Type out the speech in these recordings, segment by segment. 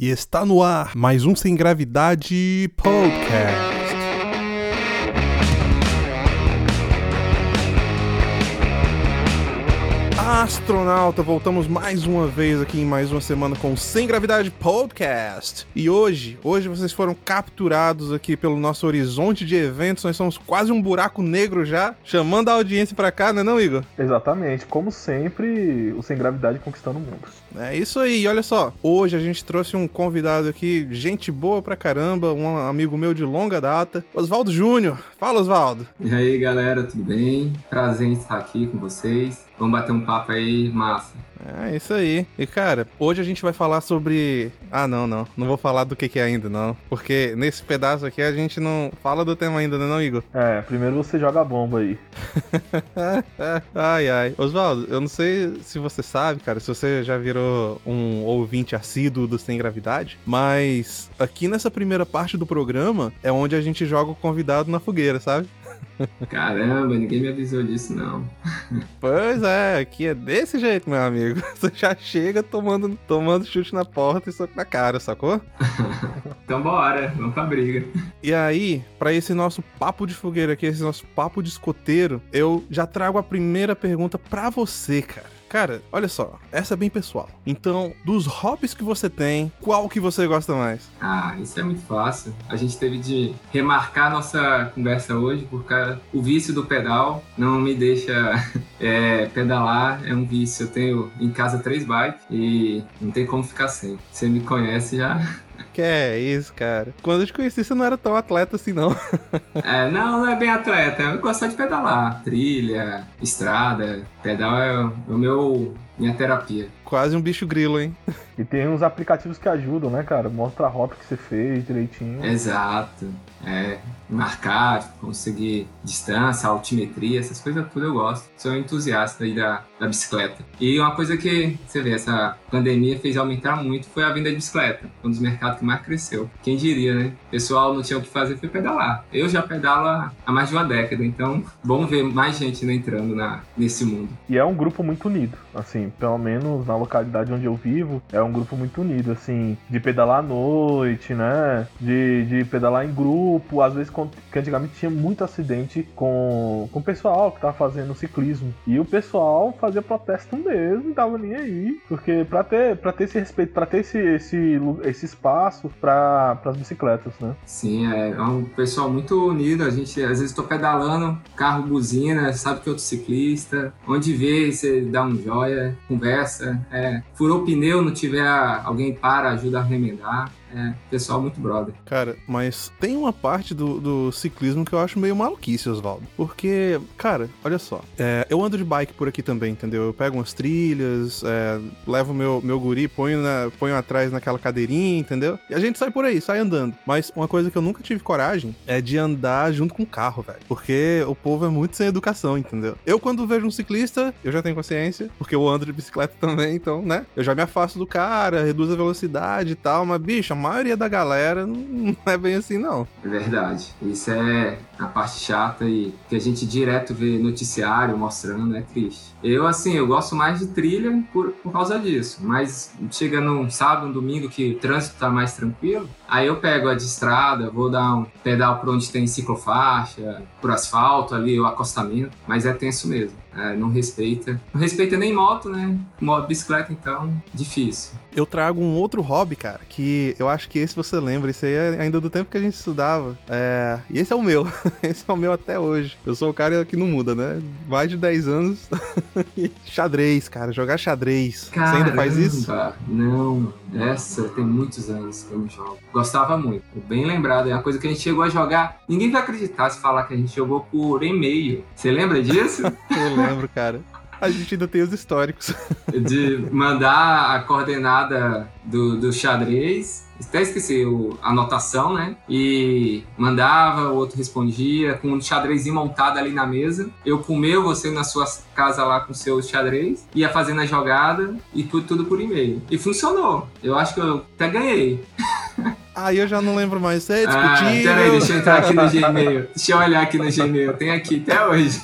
E está no ar mais um Sem Gravidade Podcast. Astronauta, voltamos mais uma vez aqui em mais uma semana com o Sem Gravidade Podcast. E hoje, hoje vocês foram capturados aqui pelo nosso horizonte de eventos. Nós somos quase um buraco negro já, chamando a audiência para cá, não é não, Igor? Exatamente, como sempre, o Sem Gravidade conquistando o mundo. É isso aí, olha só. Hoje a gente trouxe um convidado aqui, gente boa pra caramba, um amigo meu de longa data, Oswaldo Júnior. Fala, Oswaldo. E aí, galera, tudo bem? Prazer em estar aqui com vocês. Vamos bater um papo aí, massa. É isso aí. E cara, hoje a gente vai falar sobre. Ah, não, não. Não vou falar do que, que é ainda, não. Porque nesse pedaço aqui a gente não fala do tema ainda, né, não, Igor? É, primeiro você joga a bomba aí. ai, ai. Oswaldo, eu não sei se você sabe, cara, se você já virou um ouvinte assíduo do Sem Gravidade, mas aqui nessa primeira parte do programa é onde a gente joga o convidado na fogueira, sabe? Caramba, ninguém me avisou disso, não. Pois é, aqui é desse jeito, meu amigo. Você já chega tomando, tomando chute na porta e soco na cara, sacou? então bora, vamos pra briga. E aí, para esse nosso papo de fogueira aqui, esse nosso papo de escoteiro, eu já trago a primeira pergunta para você, cara. Cara, olha só, essa é bem pessoal. Então, dos hobbies que você tem, qual que você gosta mais? Ah, isso é muito fácil. A gente teve de remarcar nossa conversa hoje, porque o vício do pedal não me deixa é, pedalar, é um vício. Eu tenho em casa três bikes e não tem como ficar sem. Você me conhece já. Que é isso, cara. Quando eu te conheci, você não era tão atleta assim, não. é, não, não é bem atleta. Eu gosto de pedalar. Trilha, estrada. Pedal é o meu minha terapia. Quase um bicho grilo, hein? E tem uns aplicativos que ajudam, né, cara? Mostra a rota que você fez direitinho. Exato. É, marcar, conseguir distância, altimetria, essas coisas tudo eu gosto. Sou entusiasta aí da, da bicicleta. E uma coisa que, você vê, essa pandemia fez aumentar muito foi a venda de bicicleta. Um dos mercados que mais cresceu. Quem diria, né? O pessoal não tinha o que fazer, foi pedalar. Eu já pedalo há mais de uma década, então bom ver mais gente né, entrando na, nesse mundo. E é um grupo muito unido, assim, pelo menos na localidade onde eu vivo, é um grupo muito unido, assim, de pedalar à noite, né? De, de pedalar em grupo, às vezes, que antigamente tinha muito acidente com, com o pessoal que tava fazendo ciclismo. E o pessoal fazia protesto mesmo, tava nem aí. Porque pra ter, pra ter esse respeito, pra ter esse, esse, esse espaço para as bicicletas, né? Sim, é, é um pessoal muito unido. A gente, às vezes, tô pedalando, carro buzina, sabe que outro ciclista. Onde vê, você dá um joia, conversa. É, furou pneu, não tiver alguém para, ajuda a remendar. É, pessoal muito brother. Cara, mas tem uma parte do, do ciclismo que eu acho meio maluquice, Oswaldo. Porque, cara, olha só. É, eu ando de bike por aqui também, entendeu? Eu pego umas trilhas, é, levo meu, meu guri, ponho, na, ponho atrás naquela cadeirinha, entendeu? E a gente sai por aí, sai andando. Mas uma coisa que eu nunca tive coragem é de andar junto com o carro, velho. Porque o povo é muito sem educação, entendeu? Eu, quando vejo um ciclista, eu já tenho consciência, porque eu ando de bicicleta também, então, né? Eu já me afasto do cara, reduzo a velocidade e tal, mas, bicho, maioria da galera não é bem assim, não. É verdade. Isso é a parte chata e que a gente direto vê noticiário mostrando, é triste. Eu, assim, eu gosto mais de trilha por, por causa disso, mas chega num sábado, um domingo que o trânsito tá mais tranquilo, aí eu pego a de estrada, vou dar um pedal por onde tem ciclofaixa, por asfalto ali, o acostamento, mas é tenso mesmo. É, não respeita. Não respeita nem moto, né? Moto, bicicleta, então, difícil. Eu trago um outro hobby, cara, que eu acho que esse você lembra, esse aí é ainda do tempo que a gente estudava. É... E esse é o meu. esse é o meu até hoje. Eu sou o cara que não muda, né? Mais de 10 anos. xadrez, cara, jogar xadrez. Caramba, você ainda faz isso? Não, essa tem muitos anos que eu não jogo. Gostava muito, bem lembrado. É uma coisa que a gente chegou a jogar. Ninguém vai acreditar se falar que a gente jogou por e-mail. Você lembra disso? eu lembro, cara. A gente ainda tem os históricos. De mandar a coordenada do, do xadrez até esqueci o, a anotação, né? E mandava, o outro respondia, com um xadrezinho montado ali na mesa. Eu com o meu, você na sua casa lá com o seu xadrez, ia fazendo a jogada e tudo, tudo por e-mail. E funcionou. Eu acho que eu até ganhei. Aí eu já não lembro mais. É Ah, discutível. peraí, deixa eu entrar aqui no Gmail. Deixa eu olhar aqui no Gmail. Tem aqui até hoje.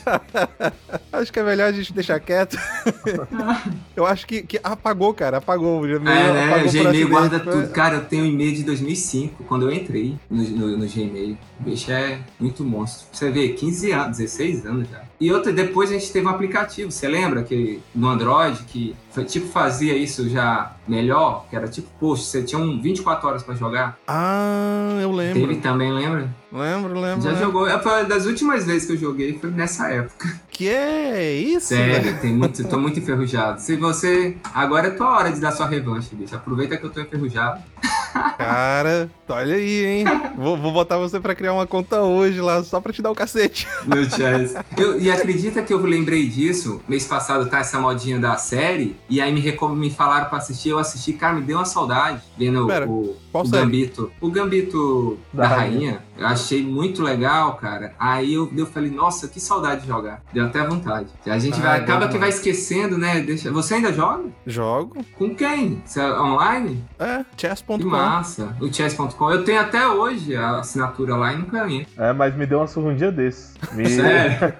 Acho que é melhor a gente deixar quieto. eu acho que, que apagou, cara. Apagou. O Gmail É, né? apagou O Gmail guarda tudo. Cara, eu tenho um e-mail de 2005, quando eu entrei no, no, no Gmail. O bicho é muito monstro. Você vê, 15 anos, 16 anos já. E outra, depois a gente teve um aplicativo, você lembra? que No Android, que foi, tipo fazia isso já melhor, que era tipo, poxa, você tinha um 24 horas pra jogar. Ah, eu lembro. Teve também, lembra? Lembro, lembro. Já lembro. jogou. É, Foi uma das últimas vezes que eu joguei, foi nessa época. Que é isso? Sério, tem muito, tô muito enferrujado. Se você. Agora é tua hora de dar sua revanche, bicho. Aproveita que eu tô enferrujado. Cara, olha aí, hein? Vou, vou botar você pra criar uma conta hoje lá, só pra te dar o cacete. No. Eu, e acredita que eu lembrei disso? Mês passado tá essa modinha da série. E aí me, me falaram pra assistir. Eu assisti, cara, me deu uma saudade. Vendo Pera, o, qual o série? Gambito. O Gambito da, Da rainha. rainha. Eu achei muito legal, cara. Aí eu, eu falei, nossa, que saudade de jogar. Deu até vontade. A gente Ah, vai, acaba que vai esquecendo, né? Deixa, você ainda joga? Jogo. Com quem? Você é online? É, Que chess.com. massa. O chess.com. Eu tenho até hoje a assinatura lá e nunca entro. É, mas me deu uma surra um dia desses. Me- Sério?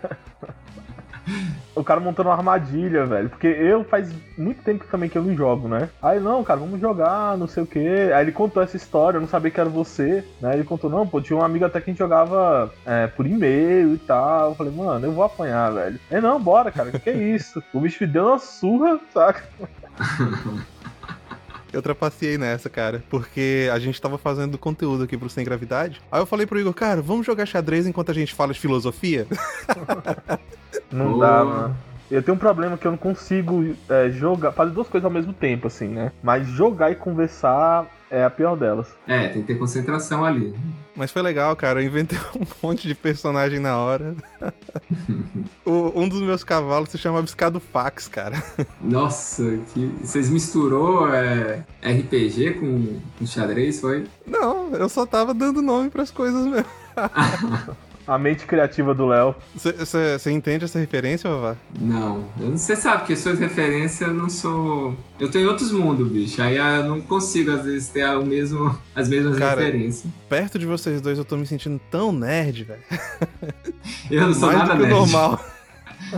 O cara montando uma armadilha, velho. Porque eu faz muito tempo também que eu não jogo, né? Aí, não, cara, vamos jogar, não sei o quê. Aí ele contou essa história, eu não sabia que era você, né? Ele contou, não, pô, tinha um amigo até que a gente jogava é, por e-mail e tal. Eu falei, mano, eu vou apanhar, velho. É, não, bora, cara, que que é isso? O bicho me deu uma surra, saca? Eu trapaceei nessa, cara, porque a gente tava fazendo conteúdo aqui pro Sem Gravidade. Aí eu falei pro Igor, cara, vamos jogar xadrez enquanto a gente fala de filosofia? Não Boa. dá, mano. Eu tenho um problema que eu não consigo é, jogar, fazer duas coisas ao mesmo tempo, assim, né? Mas jogar e conversar é a pior delas. É, tem que ter concentração ali. Mas foi legal, cara. Eu inventei um monte de personagem na hora. O- um dos meus cavalos se chama Biscado Fax, cara. Nossa, que... vocês misturou é, RPG com, com xadrez, foi? Não, eu só tava dando nome pras coisas mesmo. A mente criativa do Léo. Você entende essa referência, Vavá? Não, eu não- você sabe que suas referências eu não sou. Eu tô em outros mundos, bicho. Aí eu não consigo, às vezes, ter o mesmo, as mesmas Cara, referências. Perto de vocês dois eu tô me sentindo tão nerd, velho. Eu não sou Mais nada do que nerd. normal.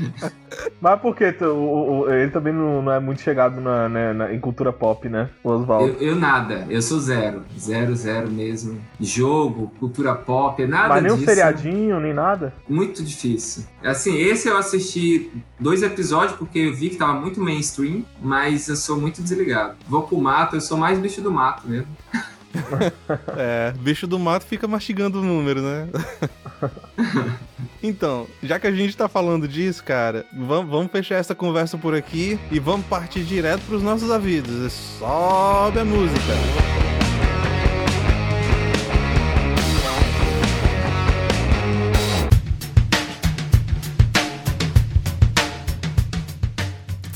Mas por que tu- o- o- ele também não, não é muito chegado na, né, na- em cultura pop, né? O Oswaldo. Eu, eu nada, eu sou zero. Zero, zero mesmo. Jogo, cultura pop, nada Mas nem um disso. seriadinho, nem nada. Muito difícil. Assim, esse eu assisti dois episódios porque eu vi que tava muito mainstream, mas eu sou muito desligado. Vou pro mato, eu sou mais bicho do mato mesmo. É, bicho do mato fica mastigando o número, né? então, já que a gente tá falando disso, cara, vamos, vamos fechar essa conversa por aqui e vamos partir direto pros nossos avisos. Sobe a música.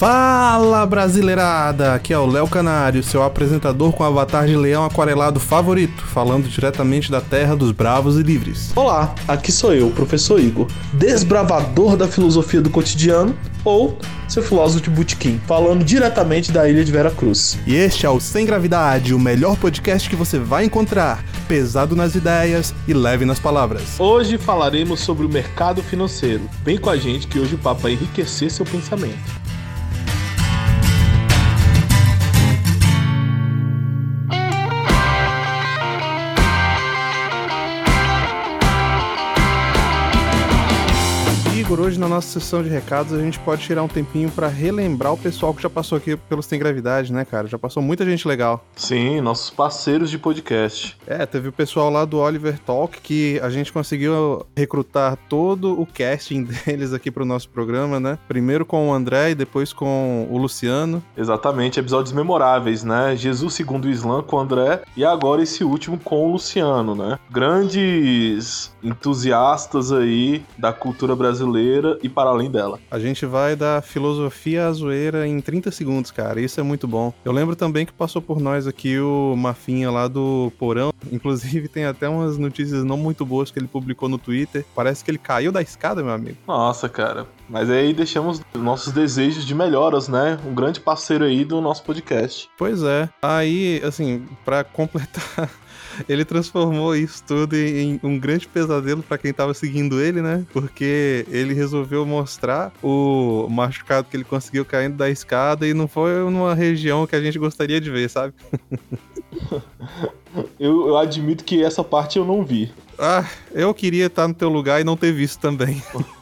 Fala brasileirada! Aqui é o Léo Canário, seu apresentador com avatar de leão aquarelado favorito, falando diretamente da terra dos bravos e livres. Olá, aqui sou eu, o professor Igor, desbravador da filosofia do cotidiano, ou seu filósofo de botequim, falando diretamente da ilha de Vera Cruz. E este é o Sem Gravidade, o melhor podcast que você vai encontrar, pesado nas ideias e leve nas palavras. Hoje falaremos sobre o mercado financeiro. Vem com a gente que hoje o papo vai enriquecer seu pensamento. Igor, hoje na nossa sessão de recados a gente pode tirar um tempinho pra relembrar o pessoal que já passou aqui pelo Sem Gravidade, né, cara? Já passou muita gente legal. Sim, nossos parceiros de podcast. É, teve o pessoal lá do Oliver Talk que a gente conseguiu recrutar todo o casting deles aqui pro nosso programa, né? Primeiro com o André e depois com o Luciano. Exatamente, episódios memoráveis, né? Jesus segundo o Islã com o André e agora esse último com o Luciano, né? Grandes entusiastas aí da cultura brasileira e para além dela. A gente vai da filosofia à zoeira em 30 segundos, cara. Isso é muito bom. Eu lembro também que passou por nós aqui o Mafinha lá do Porão. Inclusive, tem até umas notícias não muito boas que ele publicou no Twitter. Parece que ele caiu da escada, meu amigo. Nossa, cara. Mas aí deixamos nossos desejos de melhoras, né? Um grande parceiro aí do nosso podcast. Pois é. Aí, assim, para completar ele transformou isso tudo em um grande pesadelo para quem tava seguindo ele, né? Porque ele resolveu mostrar o machucado que ele conseguiu caindo da escada e não foi numa região que a gente gostaria de ver, sabe? eu, eu admito que essa parte eu não vi. Ah, eu queria estar no teu lugar e não ter visto também.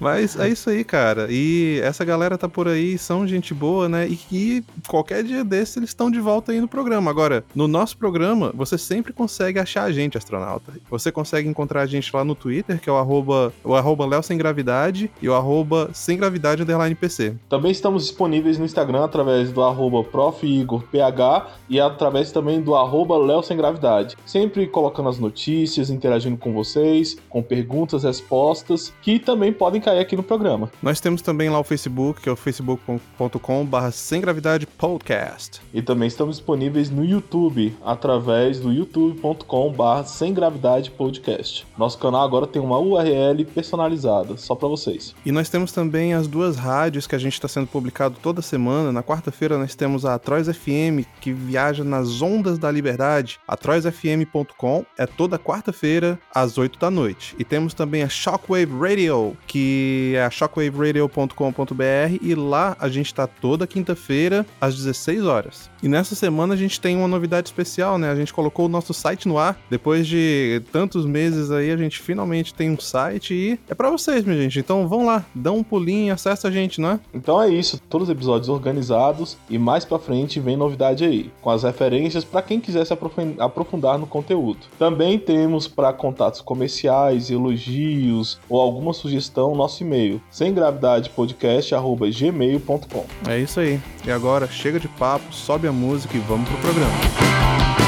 Mas é isso aí, cara. E essa galera tá por aí, são gente boa, né? E que qualquer dia desse eles estão de volta aí no programa. Agora, no nosso programa, você sempre consegue achar a gente, astronauta. Você consegue encontrar a gente lá no Twitter, que é o arroba, o arroba Sem Gravidade e o arroba Sem Gravidade Underline PC. Também estamos disponíveis no Instagram através do arroba ProfIgorPH e através também do arroba Sem Gravidade. Sempre colocando as notícias, interagindo com vocês, com perguntas, respostas, que também podem cair aqui no programa. Nós temos também lá o Facebook, que é o facebook.com/barra sem gravidade podcast. E também estamos disponíveis no YouTube, através do youtube.com/barra sem gravidade podcast. Nosso canal agora tem uma URL personalizada, só para vocês. E nós temos também as duas rádios que a gente está sendo publicado toda semana. Na quarta-feira nós temos a Atroz FM, que viaja nas ondas da liberdade. AtrozFM.com é toda quarta-feira, às 8 da noite. E temos também a Shockwave Radio, que é shockwaveradio.com.br e lá a gente tá toda quinta-feira às 16 horas. E nessa semana a gente tem uma novidade especial, né? A gente colocou o nosso site no ar. Depois de tantos meses aí, a gente finalmente tem um site e é para vocês, minha gente. Então vão lá, dão um pulinho, acessa a gente, né? Então é isso, todos os episódios organizados e mais para frente vem novidade aí, com as referências para quem quiser se aprofundar no conteúdo. Também temos para contatos comerciais, elogios ou alguma sugestão nosso e-mail, sem gravidade podcast@gmail.com. É isso aí. E agora chega de papo, sobe a música e vamos pro programa.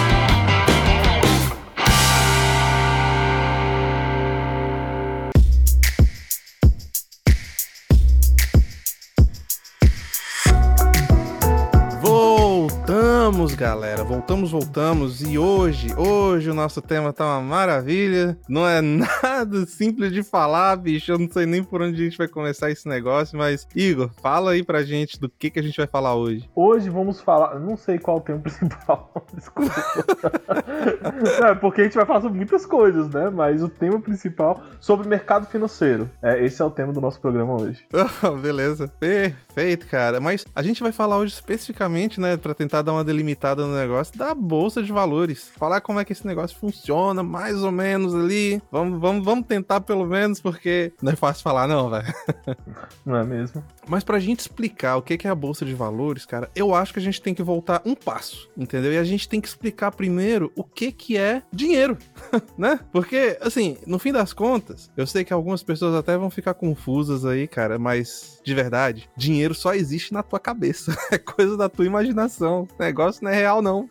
Galera. Voltamos, voltamos. E hoje, hoje o nosso tema tá uma maravilha. Não é nada simples de falar, bicho. Eu não sei nem por onde a gente vai começar esse negócio, mas Igor, fala aí pra gente do que, que a gente vai falar hoje. Hoje vamos falar. Não sei qual o tema principal. Desculpa. é, porque a gente vai falar sobre muitas coisas, né? Mas o tema principal sobre mercado financeiro. É, esse é o tema do nosso programa hoje. beleza. Perfeito, cara. Mas a gente vai falar hoje especificamente, né, para tentar dar uma delimitada no negócio da bolsa de valores. Falar como é que esse negócio funciona, mais ou menos ali. Vamos, vamos, vamos tentar pelo menos, porque não é fácil falar, não, velho. Não é mesmo? Mas pra gente explicar o que é a bolsa de valores, cara, eu acho que a gente tem que voltar um passo, entendeu? E a gente tem que explicar primeiro o que que é dinheiro, né? Porque, assim, no fim das contas, eu sei que algumas pessoas até vão ficar confusas aí, cara, mas de verdade, dinheiro só existe na tua cabeça. É coisa da tua imaginação. O negócio não é real, não.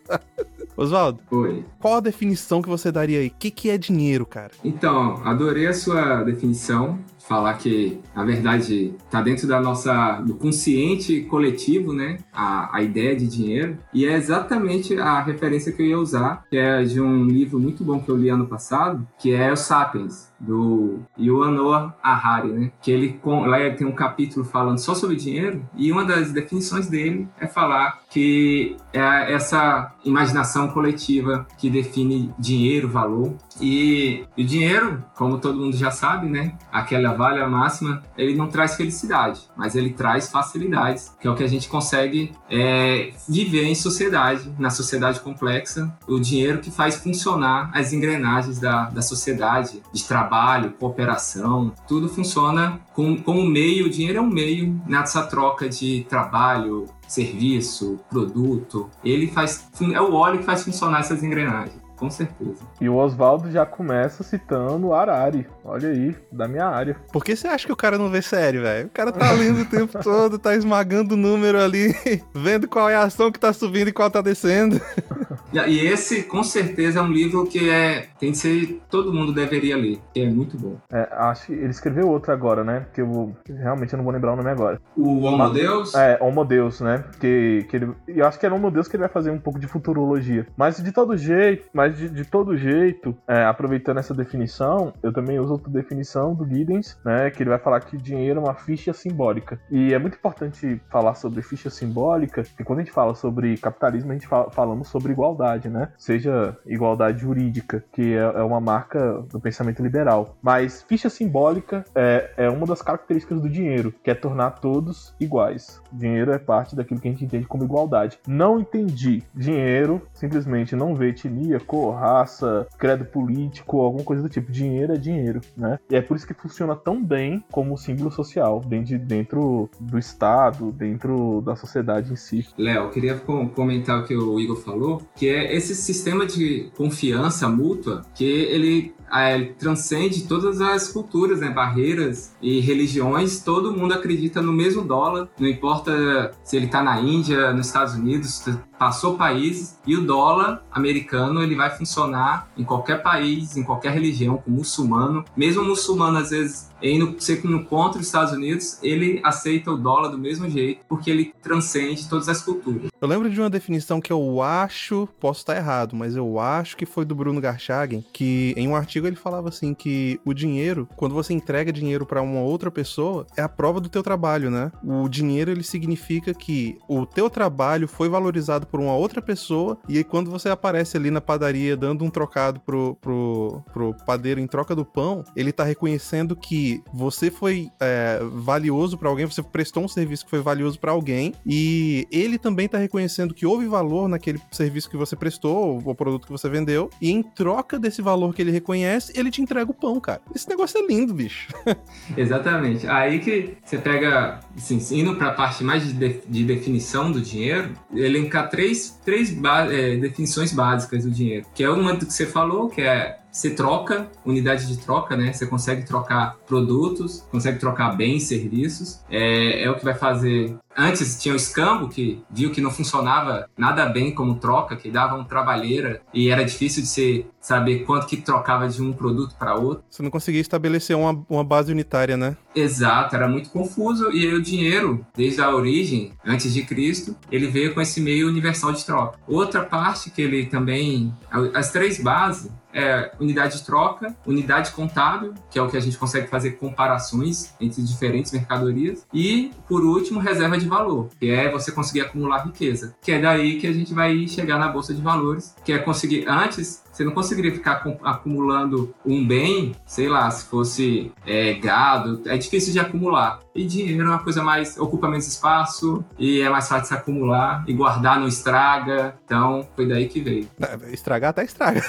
Oswaldo, Oi. qual a definição que você daria aí? O que, que é dinheiro, cara? Então, adorei a sua definição falar que, na verdade, está dentro da nossa do consciente coletivo, né? A, a ideia de dinheiro. E é exatamente a referência que eu ia usar, que é de um livro muito bom que eu li ano passado, que é o Sapiens do Yuval Noah Harari, né? Que ele lá tem um capítulo falando só sobre dinheiro e uma das definições dele é falar que é essa imaginação coletiva que define dinheiro, valor. E o dinheiro, como todo mundo já sabe, né? Aquela valha máxima, ele não traz felicidade, mas ele traz facilidades, que é o que a gente consegue é, viver em sociedade, na sociedade complexa. O dinheiro que faz funcionar as engrenagens da, da sociedade, de trabalho, cooperação, tudo funciona como, como meio, o dinheiro é um meio nessa troca de trabalho, serviço, produto. Ele faz é o óleo que faz funcionar essas engrenagens. Com certeza. E o Oswaldo já começa citando Arari. Olha aí, da minha área. Por que você acha que o cara não vê sério, velho? O cara tá lendo o tempo todo, tá esmagando o número ali, vendo qual é a ação que tá subindo e qual tá descendo. E esse, com certeza, é um livro que é tem que ser todo mundo deveria ler, que é muito bom. É, acho que ele escreveu outro agora, né? Que eu realmente eu não vou lembrar o nome agora. O Homo Deus? É, Homo Deus, né? Que, que ele, eu acho que é Homo Deus que ele vai fazer um pouco de futurologia. Mas de todo jeito, mas Mas de, de todo jeito, é, aproveitando essa definição, eu também uso outra definição do Giddens, né? Que ele vai falar que dinheiro é uma ficha simbólica. E é muito importante falar sobre ficha simbólica, porque quando a gente fala sobre capitalismo, a gente fala, falamos sobre igualdade, né? Seja igualdade jurídica, que é, é uma marca do pensamento liberal. Mas ficha simbólica é, é uma das características do dinheiro, que é tornar todos iguais. Dinheiro é parte daquilo que a gente entende como igualdade. Não entendi. Dinheiro simplesmente não vê etnia, cor, raça, credo político, alguma coisa do tipo. Dinheiro é dinheiro, né? E é por isso que funciona tão bem como símbolo social, dentro, dentro do Estado, dentro da sociedade em si. Léo, queria comentar o que o Igor falou, que é esse sistema de confiança mútua, que ele é, transcende todas as culturas, né, barreiras e religiões. Todo mundo acredita no mesmo dólar, não importa se ele está na Índia, nos Estados Unidos, passou países e o dólar americano ele vai funcionar em qualquer país, em qualquer religião, com muçulmano. Mesmo muçulmano às vezes indo no contra os Estados Unidos, ele aceita o dólar do mesmo jeito, porque ele transcende todas as culturas. Eu lembro de uma definição que eu acho, posso estar errado, mas eu acho que foi do Bruno Garchagen, que em um artigo ele falava assim que o dinheiro, quando você entrega dinheiro para uma outra pessoa, é a prova do teu trabalho, né? O dinheiro ele significa que o teu trabalho foi valorizado por uma outra pessoa, e aí quando você aparece ali na padaria dando um trocado pro, pro, pro padeiro em troca do pão, ele tá reconhecendo que você foi é, valioso para alguém, você prestou um serviço que foi valioso para alguém, e ele também tá reconhecendo que houve valor naquele serviço que você prestou, ou produto que você vendeu, e em troca desse valor que ele reconhece, ele te entrega o pão, cara. Esse negócio é lindo, bicho. Exatamente. Aí que você pega, assim, indo pra parte mais de, de, de definição do dinheiro, elencar três, três é, definições básicas do dinheiro. Que é uma do que você falou, que é você troca, unidade de troca, né? Você consegue trocar produtos, consegue trocar bens, serviços. É, é o que vai fazer. Antes tinha o escambo, que viu que não funcionava nada bem como troca, que dava um trabalheira e era difícil de você saber quanto que trocava de um produto para outro. Você não conseguia estabelecer uma, uma base unitária, né? Exato, era muito confuso. E aí o dinheiro, desde a origem, antes de Cristo, ele veio com esse meio universal de troca. Outra parte que ele também. As três bases é unidade de troca, unidade contábil, que é o que a gente consegue fazer comparações entre diferentes mercadorias, e, por último, reserva de valor, que é você conseguir acumular riqueza, que é daí que a gente vai chegar na bolsa de valores, que é conseguir antes você não conseguiria ficar acumulando um bem, sei lá, se fosse é, gado, é difícil de acumular. E dinheiro é uma coisa mais. ocupa menos espaço e é mais fácil de se acumular. E guardar não estraga. Então, foi daí que veio. Estragar até estraga.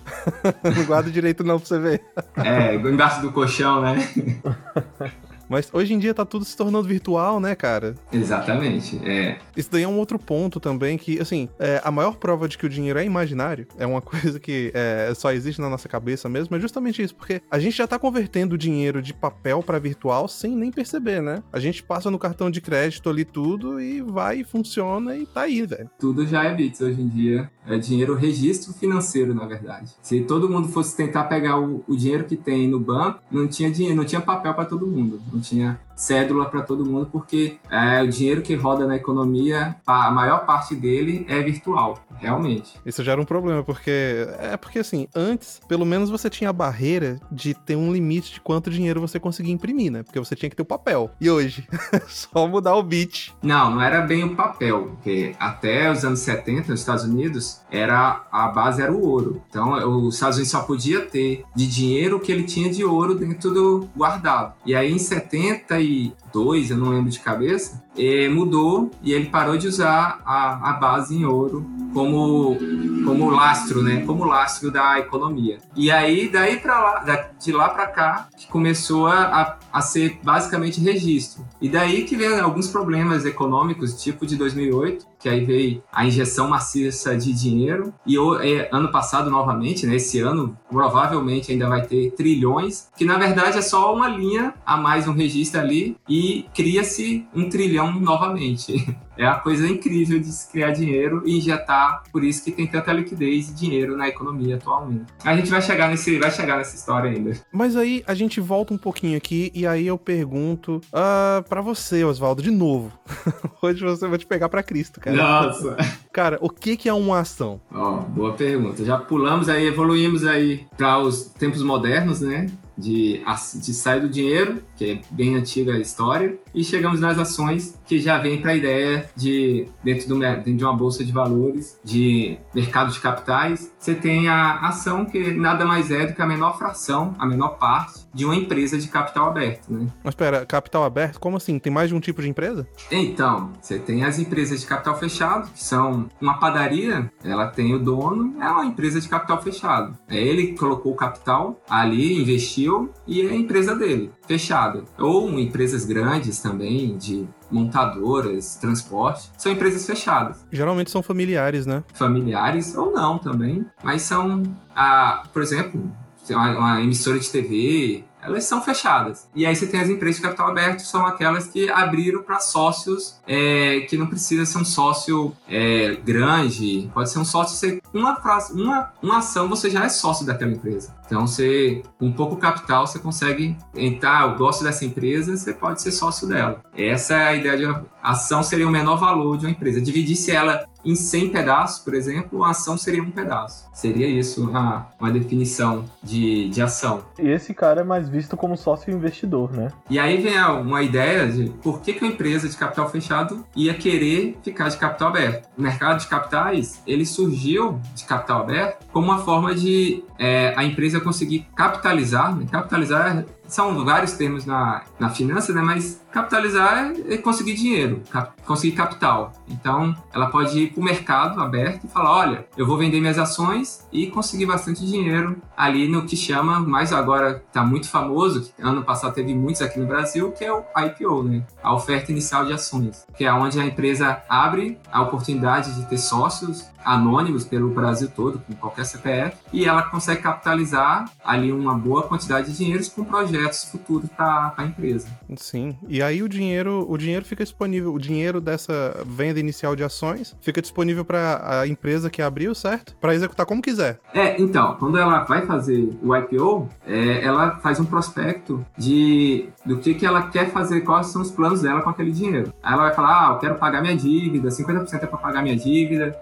não guarda direito, não, pra você ver. É, embaixo do colchão, né? Mas hoje em dia tá tudo se tornando virtual, né, cara? Exatamente, é. Isso daí é um outro ponto também que, assim, é, a maior prova de que o dinheiro é imaginário é uma coisa que é, só existe na nossa cabeça mesmo, é justamente isso, porque a gente já tá convertendo o dinheiro de papel para virtual sem nem perceber, né? A gente passa no cartão de crédito ali tudo e vai, funciona e tá aí, velho. Tudo já é bits hoje em dia. É dinheiro registro financeiro, na verdade. Se todo mundo fosse tentar pegar o, o dinheiro que tem no banco, não tinha dinheiro, não tinha papel para todo mundo não tinha cédula para todo mundo, porque é, o dinheiro que roda na economia, a maior parte dele é virtual, realmente. Isso já era um problema, porque é porque assim, antes, pelo menos você tinha a barreira de ter um limite de quanto dinheiro você conseguia imprimir, né? Porque você tinha que ter o papel. E hoje, só mudar o bit. Não, não era bem o papel, porque até os anos 70, nos Estados Unidos, era a base era o ouro. Então, os Estados Unidos só podia ter de dinheiro o que ele tinha de ouro dentro do guardado. E aí em 70 2002, eu não lembro de cabeça, é, mudou e ele parou de usar a, a base em ouro como, como lastro, né? Como lastro da economia. E aí, daí para lá, de lá para cá, que começou a, a ser basicamente registro. E daí que vem alguns problemas econômicos, tipo de 2008, que aí veio a injeção maciça de dinheiro. E é, ano passado, novamente, né? Esse ano, provavelmente ainda vai ter trilhões, que na verdade é só uma linha a mais um registro ali e cria-se um trilhão novamente. é a coisa incrível de se criar dinheiro e injetar, por isso que tem tanta liquidez e dinheiro na economia atualmente. A gente vai chegar nesse, vai chegar nessa história ainda. Mas aí a gente volta um pouquinho aqui e aí eu pergunto uh, para você, Oswaldo, de novo. Hoje você vai te pegar para Cristo, cara. Nossa. Cara, o que que é uma ação? Ó, oh, boa pergunta. Já pulamos aí, evoluímos aí para os tempos modernos, né? De, de sair do dinheiro, que é bem antiga a história, e chegamos nas ações, que já vem para a ideia de, dentro, do, dentro de uma bolsa de valores, de mercado de capitais, você tem a ação que nada mais é do que a menor fração, a menor parte de uma empresa de capital aberto, né? Mas espera, capital aberto? Como assim? Tem mais de um tipo de empresa? Então, você tem as empresas de capital fechado, que são uma padaria, ela tem o dono, é uma empresa de capital fechado. É ele que colocou o capital ali, investiu e é a empresa dele, fechada. Ou empresas grandes também, de montadoras, transporte, são empresas fechadas. Geralmente são familiares, né? Familiares ou não também, mas são, a, por exemplo, uma, uma emissora de TV, elas são fechadas. E aí você tem as empresas de capital aberto, são aquelas que abriram para sócios é, que não precisa ser um sócio é, grande, pode ser um sócio, ser uma, uma, uma ação você já é sócio daquela empresa. Então você, com pouco capital, você consegue entrar, eu gosto dessa empresa, você pode ser sócio dela. Essa é a ideia de uma ação seria o menor valor de uma empresa. Dividisse ela em 100 pedaços, por exemplo, a ação seria um pedaço. Seria isso uma, uma definição de, de ação. E esse cara é mais visto como sócio investidor, né? E aí vem uma ideia de por que, que uma empresa de capital fechado ia querer ficar de capital aberto. O mercado de capitais, ele surgiu de capital aberto como uma forma de é, a empresa conseguir capitalizar, né? capitalizar são vários termos na, na finança, né? Mas capitalizar é conseguir dinheiro, cap, conseguir capital. Então, ela pode ir para o mercado aberto e falar: olha, eu vou vender minhas ações e conseguir bastante dinheiro ali no que chama, mais agora está muito famoso, ano passado teve muitos aqui no Brasil, que é o IPO, né? A oferta inicial de ações, que é onde a empresa abre a oportunidade de ter sócios anônimos pelo Brasil todo, com qualquer CPF, e ela consegue capitalizar ali uma boa quantidade de dinheiro com projetos futuros para a empresa. Sim, e aí o dinheiro, o dinheiro fica disponível, o dinheiro dessa venda inicial de ações fica disponível para a empresa que abriu, certo? Para executar como quiser. É, então, quando ela vai fazer o IPO, é, ela faz um prospecto de do que, que ela quer fazer, quais são os planos dela com aquele dinheiro. Aí ela vai falar, ah, eu quero pagar minha dívida, 50% é para pagar minha dívida,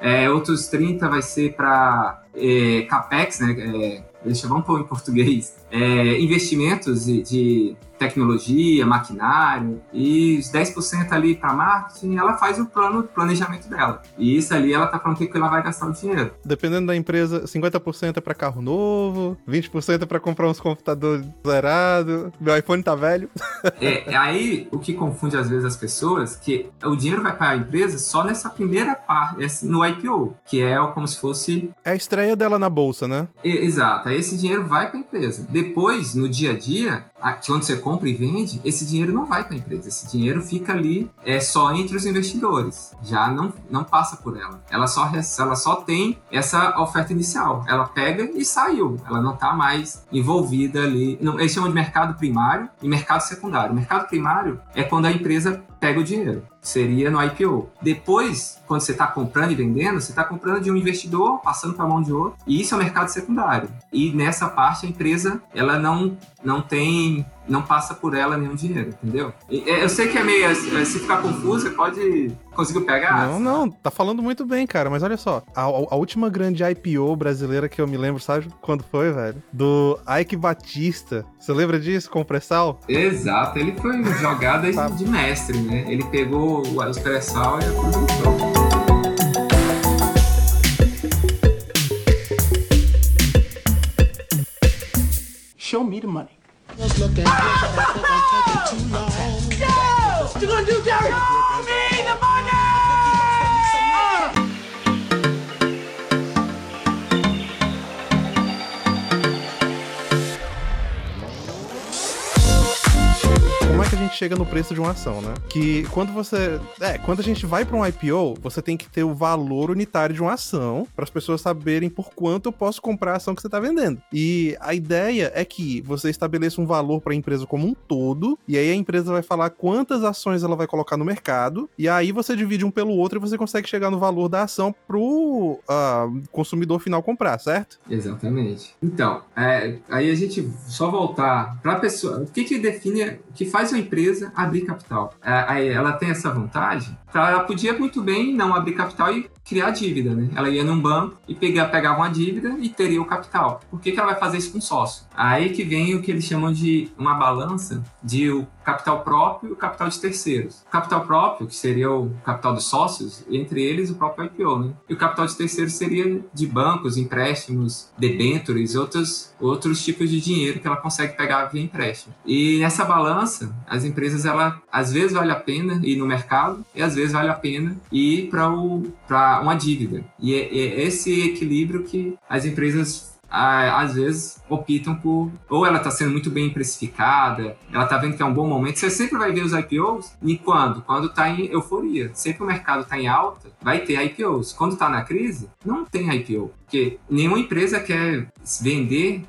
é, outros 30 vai ser para é, capex, né? É, deixa vamos pôr em português. É, investimentos de, de tecnologia, maquinário, e os 10% ali para marketing, ela faz o plano, planejamento dela. E isso ali ela tá falando que ela vai gastar o dinheiro. Dependendo da empresa, 50% é para carro novo, 20% é para comprar uns computadores zerados, meu iPhone tá velho. É, aí o que confunde às vezes as pessoas, que o dinheiro vai para a empresa só nessa primeira parte, no IPO, que é como se fosse... É a estreia dela na bolsa, né? exato, aí esse dinheiro vai para a empresa. Depois, no dia a dia, quando você compra e vende, esse dinheiro não vai para a empresa. Esse dinheiro fica ali é só entre os investidores. Já não, não passa por ela. Ela só, ela só tem essa oferta inicial. Ela pega e saiu. Ela não está mais envolvida ali. Não, eles chamam de mercado primário e mercado secundário. O mercado primário é quando a empresa pega o dinheiro. Seria no IPO. Depois, quando você está comprando e vendendo, você está comprando de um investidor, passando para a mão de outro. E isso é o mercado secundário. E nessa parte, a empresa ela não, não tem não passa por ela nenhum dinheiro, entendeu? É, eu sei que é meio. É, se ficar confuso, você pode. Conseguiu pegar? Não, não, tá falando muito bem, cara. Mas olha só, a, a, última grande IPO brasileira que eu me lembro, sabe quando foi, velho? Do Ike Batista. Você lembra disso com o pré-sal? Exato, ele foi jogada tá. de mestre, né? Ele pegou o pré-sal e aproveitou. Show me the money. Just looking good, but too long. No! You're gonna do, Jerry? No! Chega no preço de uma ação, né? Que quando você. É, quando a gente vai pra um IPO, você tem que ter o valor unitário de uma ação para as pessoas saberem por quanto eu posso comprar a ação que você tá vendendo. E a ideia é que você estabeleça um valor para a empresa como um todo, e aí a empresa vai falar quantas ações ela vai colocar no mercado, e aí você divide um pelo outro e você consegue chegar no valor da ação pro ah, consumidor final comprar, certo? Exatamente. Então, é, aí a gente só voltar para a pessoa. O que, que define, o que faz uma empresa abrir capital? Ela tem essa vontade? Então, ela podia muito bem não abrir capital e criar dívida, né? Ela ia num banco e pegava uma dívida e teria o capital. Por que, que ela vai fazer isso com sócio? Aí que vem o que eles chamam de uma balança de o capital próprio e o capital de terceiros. O capital próprio, que seria o capital dos sócios, entre eles o próprio IPO, né? E o capital de terceiros seria de bancos, empréstimos, debêntures, outros, outros tipos de dinheiro que ela consegue pegar via empréstimo. E nessa balança, as empresas, ela às vezes vale a pena ir no mercado e às vezes vale a pena ir para uma dívida. E é, é esse equilíbrio que as empresas às vezes optam por ou ela está sendo muito bem precificada, ela está vendo que é um bom momento. Você sempre vai ver os IPOs e quando? Quando está em euforia. Sempre o mercado está em alta, vai ter IPOs. Quando está na crise, não tem IPO, porque nenhuma empresa quer vender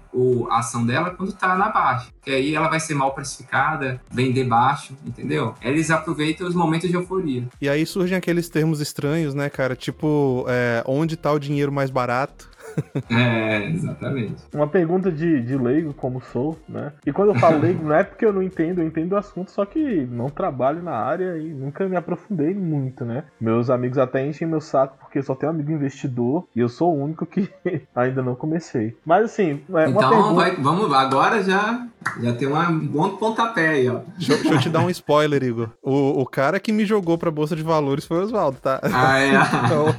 a ação dela quando está na baixa, que aí ela vai ser mal precificada, vender baixo, entendeu? Eles aproveitam os momentos de euforia. E aí surgem aqueles termos estranhos, né, cara? Tipo, é, onde está o dinheiro mais barato? É, exatamente. Uma pergunta de, de leigo, como sou, né? E quando eu falo leigo, não é porque eu não entendo, eu entendo o assunto, só que não trabalho na área e nunca me aprofundei muito, né? Meus amigos até enchem meu saco porque só tenho amigo investidor e eu sou o único que ainda não comecei. Mas assim, é então pergunta... vai, vamos, agora já, já tem um bom pontapé aí, ó. Deixa, deixa, eu te dar um spoiler, Igor. O, o cara que me jogou pra Bolsa de Valores foi o Oswaldo, tá? Ah, é. então...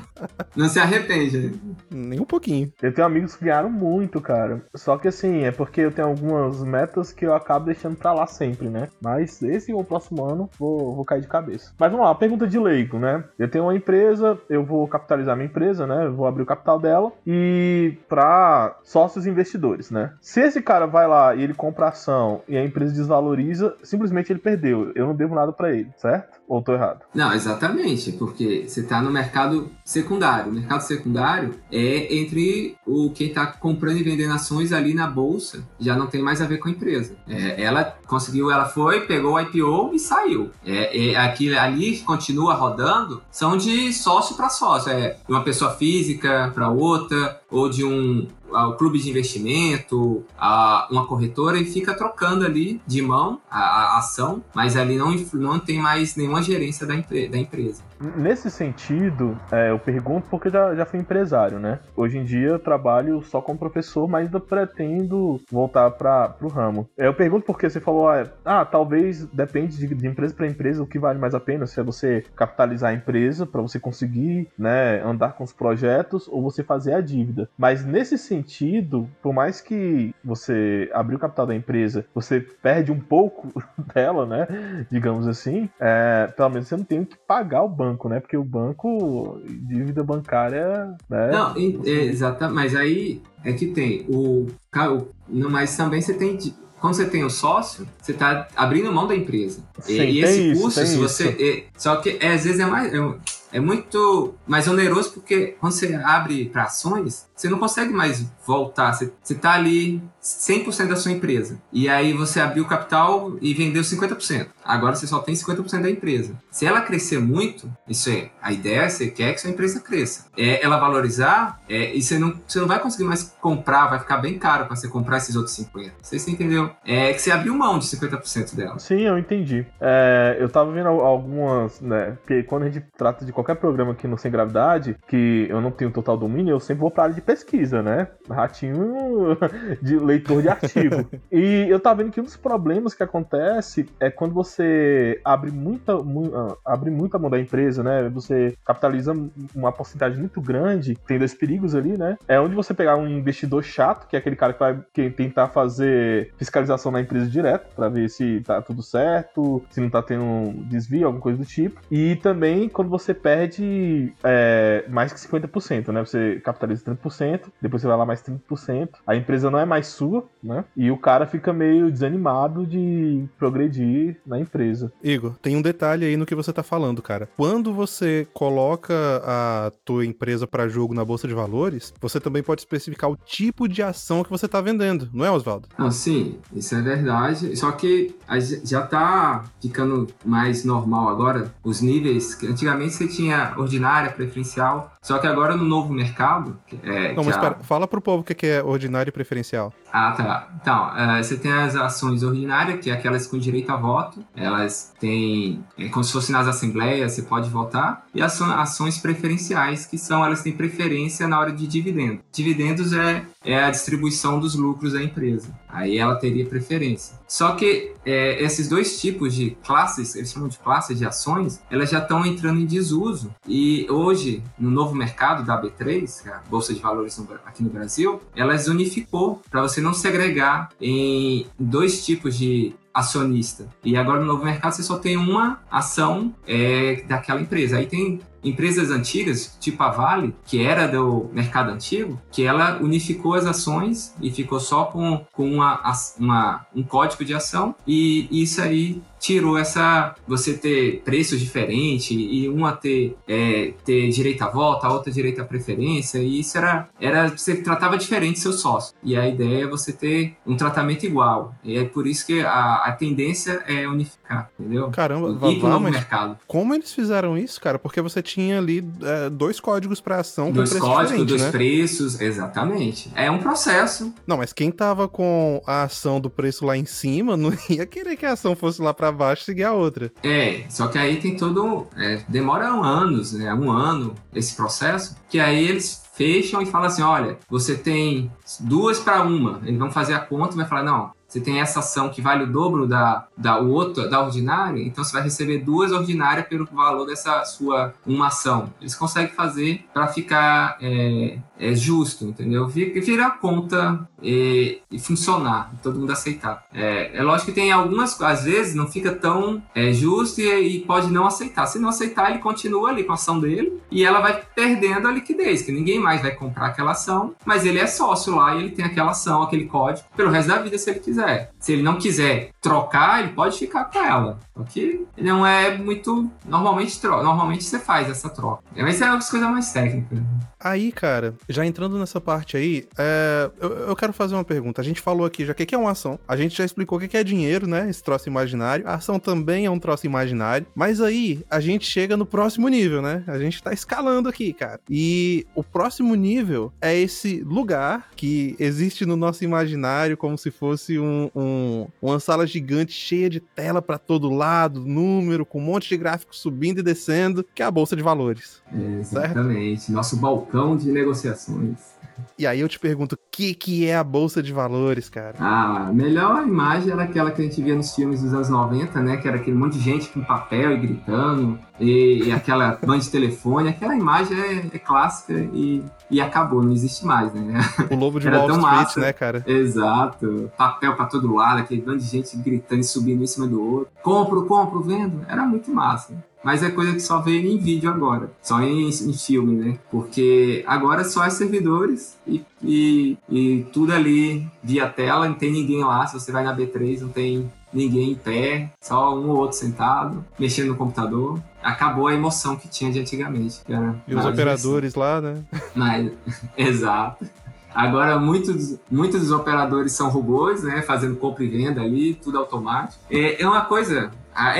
Não se arrepende. Nem um pouquinho. Eu tenho amigos que ganharam muito, cara. Só que assim, é porque eu tenho algumas metas que eu acabo deixando pra lá sempre, né? Mas esse ou o próximo ano vou, vou cair de cabeça. Mas vamos lá, pergunta de leigo, né? Eu tenho uma empresa, eu vou capitalizar minha empresa, né? Eu vou abrir o capital dela e para sócios investidores, né? Se esse cara vai lá e ele compra ação e a empresa desvaloriza, simplesmente ele perdeu. Eu não devo nada para ele, certo? Ou tô errado? Não, exatamente, porque você tá no mercado secundário. O mercado secundário é entre o quem tá comprando e vendendo ações ali na bolsa, já não tem mais a ver com a empresa. É, ela conseguiu, ela foi, pegou o IPO e saiu. É, é, aqui, ali continua rodando, são de sócio para sócio. É de uma pessoa física para outra, ou de um ao clube de investimento, a uma corretora e fica trocando ali de mão a, a ação, mas ali não, não tem mais nenhuma gerência da, da empresa. Nesse sentido, é, eu pergunto porque já, já fui empresário, né? Hoje em dia eu trabalho só como professor, mas ainda pretendo voltar para o ramo. É, eu pergunto porque você falou, ah, ah talvez depende de, de empresa para empresa o que vale mais a pena, se é você capitalizar a empresa para você conseguir né, andar com os projetos ou você fazer a dívida. Mas nesse sentido, por mais que você abrir o capital da empresa, você perde um pouco dela, né? Digamos assim, é, pelo menos você não tem que pagar o banco banco, né? Porque o banco, dívida bancária. Né? Não, é, exatamente. Mas aí é que tem o. Mas também você tem. Quando você tem o sócio, você está abrindo mão da empresa. Sim, e, e esse isso, custo, se você. É, só que é, às vezes é mais. É, é muito mais oneroso porque quando você abre para ações, você não consegue mais voltar. Você, está ali 100% da sua empresa. E aí você abriu o capital e vendeu 50%. Agora você só tem 50% da empresa. Se ela crescer muito, isso é, a ideia é você quer que sua empresa cresça. É ela valorizar, é, e você não, você não vai conseguir mais comprar, vai ficar bem caro para você comprar esses outros 50%. Você entendeu? É que você abriu mão de 50% dela. Sim, eu entendi. É, eu tava vendo algumas, né? Porque quando a gente trata de qualquer programa aqui no Sem Gravidade, que eu não tenho total domínio, eu sempre vou pra área de pesquisa, né? Ratinho de leitor de artigo. e eu tava vendo que um dos problemas que acontece é quando você abre muita, mu ah, abre muita mão da empresa, né? Você capitaliza uma porcentagem muito grande, tem dois perigos ali, né? É onde você pegar um investidor chato, que é aquele cara que vai que tentar fazer fiscalização na empresa direto, para ver se tá tudo certo, se não tá tendo desvio, alguma coisa do tipo. E também quando você perde é, mais que 50%, né? Você capitaliza 30%, depois você vai lá mais 30%, a empresa não é mais sua, né? E o cara fica meio desanimado de progredir na, empresa. Igor, tem um detalhe aí no que você tá falando, cara. Quando você coloca a tua empresa para jogo na bolsa de valores, você também pode especificar o tipo de ação que você tá vendendo, não é, Oswaldo? Não, sim, isso é verdade. Só que já tá ficando mais normal agora os níveis. Que antigamente você tinha ordinária, preferencial. Só que agora no novo mercado. É, não, mas a... pera, fala pro povo o que é ordinário e preferencial. Ah, tá. Então, uh, você tem as ações ordinárias, que é aquelas com direito a voto. Elas têm. É como se fosse nas assembleias, você pode votar. E as ações preferenciais, que são, elas têm preferência na hora de dividendo. Dividendos é, é a distribuição dos lucros da empresa. Aí ela teria preferência. Só que é, esses dois tipos de classes, eles chamam de classes de ações, elas já estão entrando em desuso. E hoje, no novo mercado da B3, que é a Bolsa de Valores aqui no Brasil, elas unificou para você não segregar em dois tipos de acionista. E agora no novo mercado você só tem uma ação é, daquela empresa. Aí tem empresas antigas, tipo a Vale, que era do mercado antigo, que ela unificou as ações e ficou só com, com uma, uma, um código de ação e isso aí tirou essa você ter preços diferentes e uma ter, é, ter direito a volta, a outra direito à preferência, e isso era, era você tratava diferente seu sócio. E a ideia é você ter um tratamento igual. E é por isso que a, a tendência é unificar, entendeu? Caramba, pro novo mercado. Como eles fizeram isso, cara? Porque você tinha ali é, dois códigos para ação dois códigos, dois né? preços, exatamente. É um processo. Não, mas quem tava com a ação do preço lá em cima não ia querer que a ação fosse lá para baixo e seguir a outra. É, só que aí tem todo. É, demora anos, né? Um ano esse processo, que aí eles fecham e falam assim: olha, você tem duas para uma. Eles vão fazer a conta e vai falar: não, você tem essa ação que vale o dobro da, da outra, da ordinária, então você vai receber duas ordinárias pelo valor dessa sua uma ação. Eles conseguem fazer para ficar é, é, justo, entendeu? Vira a conta e, e, funcionar, todo mundo aceitar. É, é lógico que tem algumas, às vezes, não fica tão é, justo e, e, pode não aceitar. Se não aceitar, ele continua ali com a ação dele e ela vai perdendo a liquidez, que ninguém mais vai comprar aquela ação, mas ele é sócio lá e ele tem aquela ação, aquele código, pelo resto da vida se ele quiser. Se ele não quiser trocar, ele pode ficar com ela. Porque não é muito. Normalmente, troca. Normalmente você faz essa troca. Mas é uma coisa mais técnica. Aí, cara, já entrando nessa parte aí, é, eu, eu, quero fazer uma pergunta. A gente falou aqui já o que é uma ação. A gente já explicou o que é dinheiro, né? Esse troço imaginário. A ação também é um troço imaginário. Mas aí, a gente chega no próximo nível, né? A gente tá escalando aqui, cara. E o próximo nível é esse lugar que existe no nosso imaginário como se fosse um, um uma sala gigante cheia de tela para todo lado, número, com um monte de gráficos subindo e descendo, que é a Bolsa de Valores. exatamente. Certo? Nosso balcão balcão de negociações. E aí eu te pergunto, o que, que é a Bolsa de Valores, cara? Ah, a melhor imagem era aquela que a gente via nos filmes dos anos 90, né? Que era aquele monte de gente com papel e gritando, e, e aquela banda de telefone. Aquela imagem é, é, clássica e, e acabou, não existe mais, né? O Lobo de Wall Street, massa. né, cara? Exato. Papel pra todo lado, aquele bando de gente gritando e subindo em cima do outro. Compro, compro, vendo. Era muito massa mas é coisa que só vê em vídeo agora, só em, em filme, né? Porque agora só é servidores e, e, e, tudo ali via tela, não tem ninguém lá. Se você vai na B3, não tem ninguém em pé, só um ou outro sentado, mexendo no computador. Acabou a emoção que tinha de antigamente. e os operadores lá, né? Mas, exato. Agora, muitos, muitos dos operadores são robôs, né? Fazendo compra e venda ali, tudo automático. É, é uma coisa a,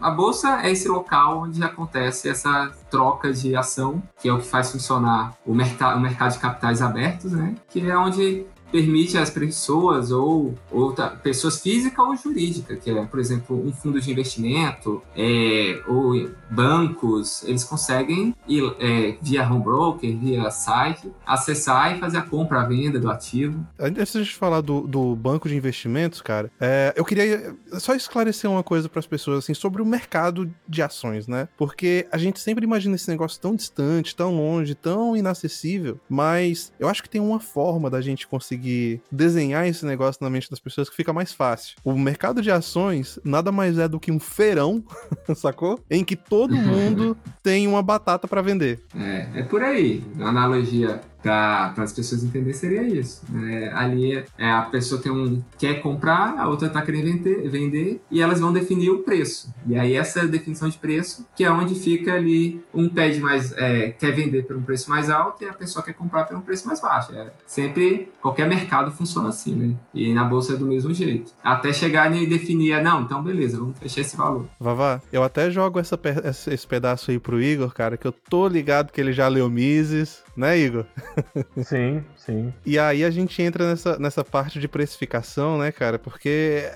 a, bolsa é esse local onde acontece essa troca de ação, que é o que faz funcionar o, mercado, o mercado de capitais abertos, né? Que é onde permite às pessoas ou, ou pessoas físicas ou jurídicas, que é, por exemplo, um fundo de investimento é, ou bancos, eles conseguem ir é, via home broker, via site, acessar e fazer a compra, a venda do ativo. Antes de falar do, do banco de investimentos, cara, é, eu queria só esclarecer uma coisa para as pessoas assim sobre o mercado de ações, né? Porque a gente sempre imagina esse negócio tão distante, tão longe, tão inacessível, mas eu acho que tem uma forma da gente conseguir conseguir desenhar esse negócio na mente das pessoas que fica mais fácil. O mercado de ações nada mais é do que um feirão, sacou? Em que todo mundo tem uma batata para vender. É, é por aí. Analogia para as pessoas entenderem seria isso. É, ali é, a pessoa tem um quer comprar, a outra está querendo vender, vender e elas vão definir o preço. E aí essa definição de preço que é onde fica ali um pede mais é, quer vender por um preço mais alto e a pessoa quer comprar por um preço mais baixo. É, sempre qualquer mercado funciona assim, né? E na bolsa é do mesmo jeito. Até chegar e definir, não, então beleza, vamos fechar esse valor. Vavá, eu até jogo essa, esse pedaço aí pro Igor, cara, que eu tô ligado que ele já leu Mises, né, Igor? Sim, sim. E aí a gente entra nessa, nessa parte de precificação, né, cara? Porque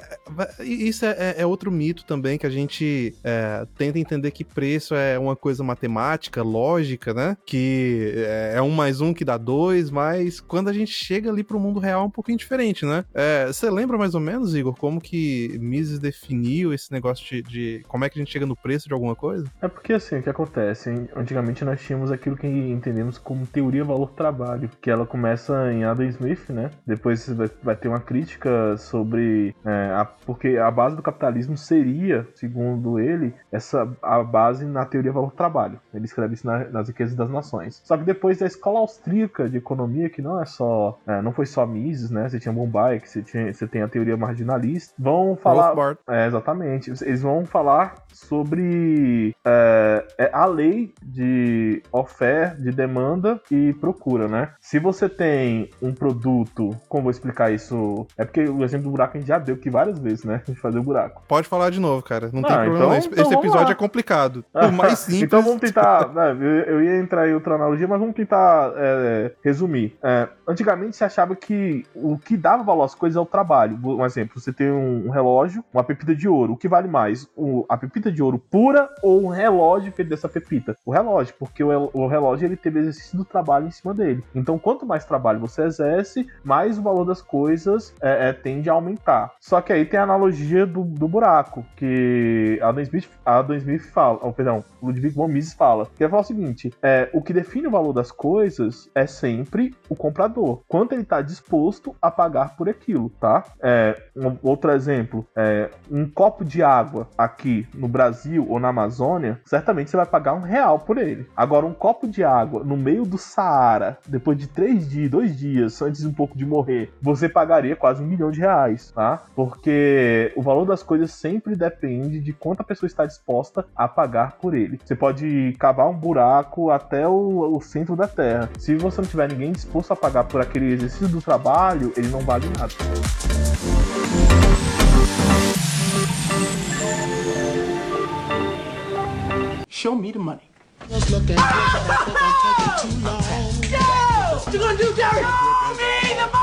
isso é, é, é outro mito também que a gente é, tenta entender que preço é uma coisa matemática, lógica, né? Que é, é um mais um que dá dois, mas quando a gente chega ali pro mundo real é um pouquinho diferente, né? É, você lembra mais ou menos, Igor, como que Mises definiu esse negócio de, de, como é que a gente chega no preço de alguma coisa? É porque assim, o que acontece? Antigamente nós tínhamos aquilo que entendemos como teoria valor-trabalho, que ela começa em Adam Smith, né? Depois vai, vai ter uma crítica sobre é, a, porque a base do capitalismo seria, segundo ele, essa a base na teoria valor-trabalho. Ele escreve isso na, nas riquezas das nações. Só que depois da escola austríaca de economia, que não é só, é, não foi só Mises, né? Você tinha Bombay, que você, tinha, você tem a teoria marginalista, vão falar, é, exatamente, eles vão falar sobre é, é, a lei de oferta, de demanda e procura, né? Se você tem um produto, como vou explicar isso? É porque o exemplo do buraco a gente já deu que várias vezes, né? A gente fazer o buraco. Pode falar de novo, cara. Não ah, tem problema. Então, esse, então esse episódio é complicado. O mais simples. então vamos tentar. Né, eu ia entrar em outra analogia, mas vamos tentar é, resumir. É, antigamente se achava que o que dava valor às coisas é o trabalho. Um exemplo, você tem um, relógio, uma pepita de ouro. O que vale mais? O, a pepita de ouro pura ou um relógio feito dessa pepita? O relógio, porque o, o relógio ele teve exercício do trabalho em cima dele. Então, quanto mais trabalho você exerce, mais o valor das coisas é, é, tende a aumentar. Só que aí tem a analogia do, do buraco, que Adam Smith, Adam Smith fala, oh, perdão, Ludwig von Mises fala, que ele fala o seguinte: é, o que define o valor das coisas é sempre o comprador, quanto ele está disposto a pagar por aquilo, tá? É, um, outro exemplo, é, um copo de água aqui no Brasil ou na Amazônia, certamente você vai pagar um real por ele. Agora, um copo de água no meio do Saara, depois de três dias, dois dias, antes um pouco de morrer, você pagaria quase um milhão de reais, tá? Porque o valor das coisas sempre depende de quanto a pessoa está disposta a pagar por ele. Você pode cavar um buraco até o, o centro da Terra. Se você não tiver ninguém disposto a pagar por aquele exercício do trabalho, ele não vale nada. Show me the money. Was. No! You're gonna do dirty! Oh, me, the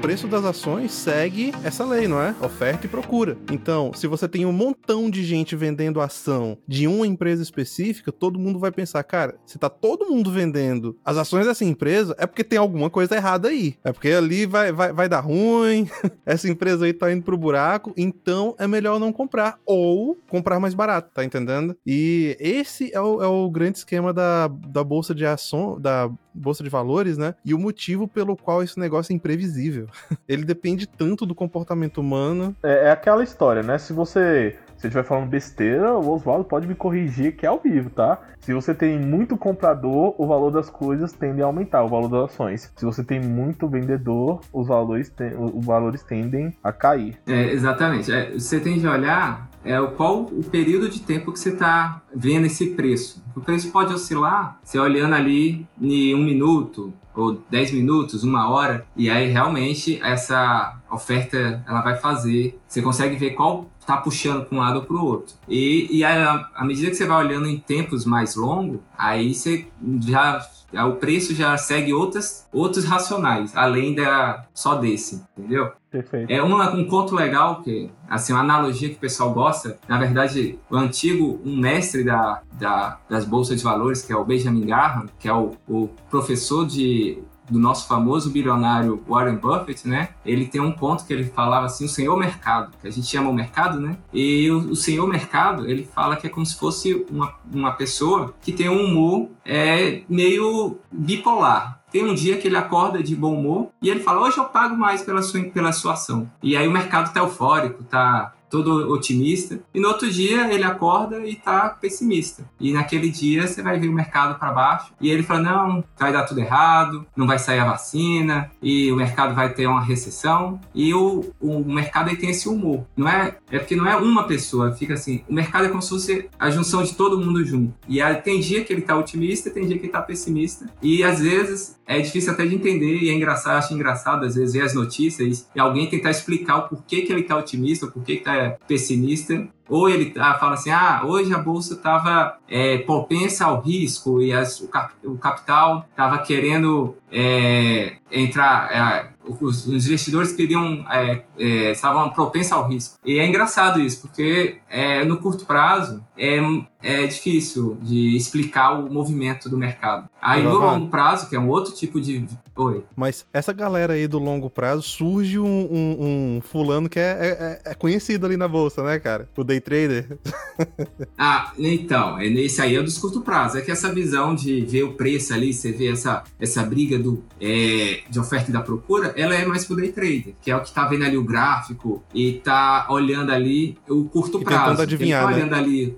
preço das ações segue essa lei, não é? Oferta e procura. Então, se você tem um montão de gente vendendo ação de uma empresa específica, todo mundo vai pensar, cara, se tá todo mundo vendendo as ações dessa empresa, é porque tem alguma coisa errada aí. É porque ali vai, vai, vai dar ruim, essa empresa aí tá indo pro buraco, então é melhor não comprar. Ou comprar mais barato, tá entendendo? E esse é o, é o grande esquema da, da bolsa de ação, da bolsa de valores, né? E o motivo pelo qual esse negócio é imprevisível. Ele depende tanto do comportamento humano. É, é aquela história, né? Se você se eu estiver falando besteira, o Oswaldo pode me corrigir que é ao vivo, tá? Se você tem muito comprador, o valor das coisas tende a aumentar, o valor das ações. Se você tem muito vendedor, os valores, te... os valores tendem a cair. É, exatamente. É, você tem de olhar é, qual o período de tempo que você está vendo esse preço. O preço pode oscilar, você olhando ali em um minuto, ou 10 minutos, uma hora, e aí realmente essa oferta ela vai fazer. Você consegue ver qual está puxando para um lado ou para o outro. E, e à medida que você vai olhando em tempos mais longos, aí você já o preço já segue outras, outros racionais, além da só desse, entendeu? Perfeito. É uma, um conto legal, que assim, uma analogia que o pessoal gosta. Na verdade, o antigo, um mestre da, da, das bolsas de valores, que é o Benjamin Graham, que é o, o professor de do nosso famoso bilionário Warren Buffett, né? Ele tem um ponto que ele falava assim, o senhor mercado, que a gente chama o mercado, né? E o, o senhor mercado, ele fala que é como se fosse uma, uma pessoa que tem um humor é, meio bipolar. Tem um dia que ele acorda de bom humor e ele fala: Hoje eu pago mais pela sua, pela sua ação. E aí o mercado tá eufórico, tá todo otimista, e no outro dia ele acorda e tá pessimista. E naquele dia você vai ver o mercado para baixo e ele fala: não, vai dar tudo errado, não vai sair a vacina, e o mercado vai ter uma recessão. E o, o mercado tem esse humor. Não é, é porque não é uma pessoa, fica assim. O mercado é como se fosse a junção de todo mundo junto. E aí, tem dia que ele tá otimista, tem dia que ele tá pessimista. E às vezes é difícil até de entender, e é engraçado, acho engraçado às vezes ver as notícias e alguém tentar explicar o porquê que ele tá otimista, o porquê que tá pessimista. Ou ele tá, fala assim, ah, hoje a bolsa estava é, propensa ao risco e as, o, cap, o, capital estava querendo é, entrar, é, os, investidores queriam, é, é, estavam propensos ao risco. E é engraçado isso, porque é, no curto prazo é, é difícil de explicar o movimento do mercado. Aí no longo prazo, que é um outro tipo de. Oi. Mas essa galera aí do longo prazo surge um, um, um fulano que é, é, é, conhecido ali na bolsa, né, cara? O day trader. ah, então, esse aí é dos curto prazo. É que essa visão de ver o preço ali, você vê essa, essa briga do, é, de oferta e da procura, ela é mais pro day trader, que é o que tá vendo ali o gráfico e tá olhando ali o curto e prazo. Tentando adivinhar, tá né? olhando ali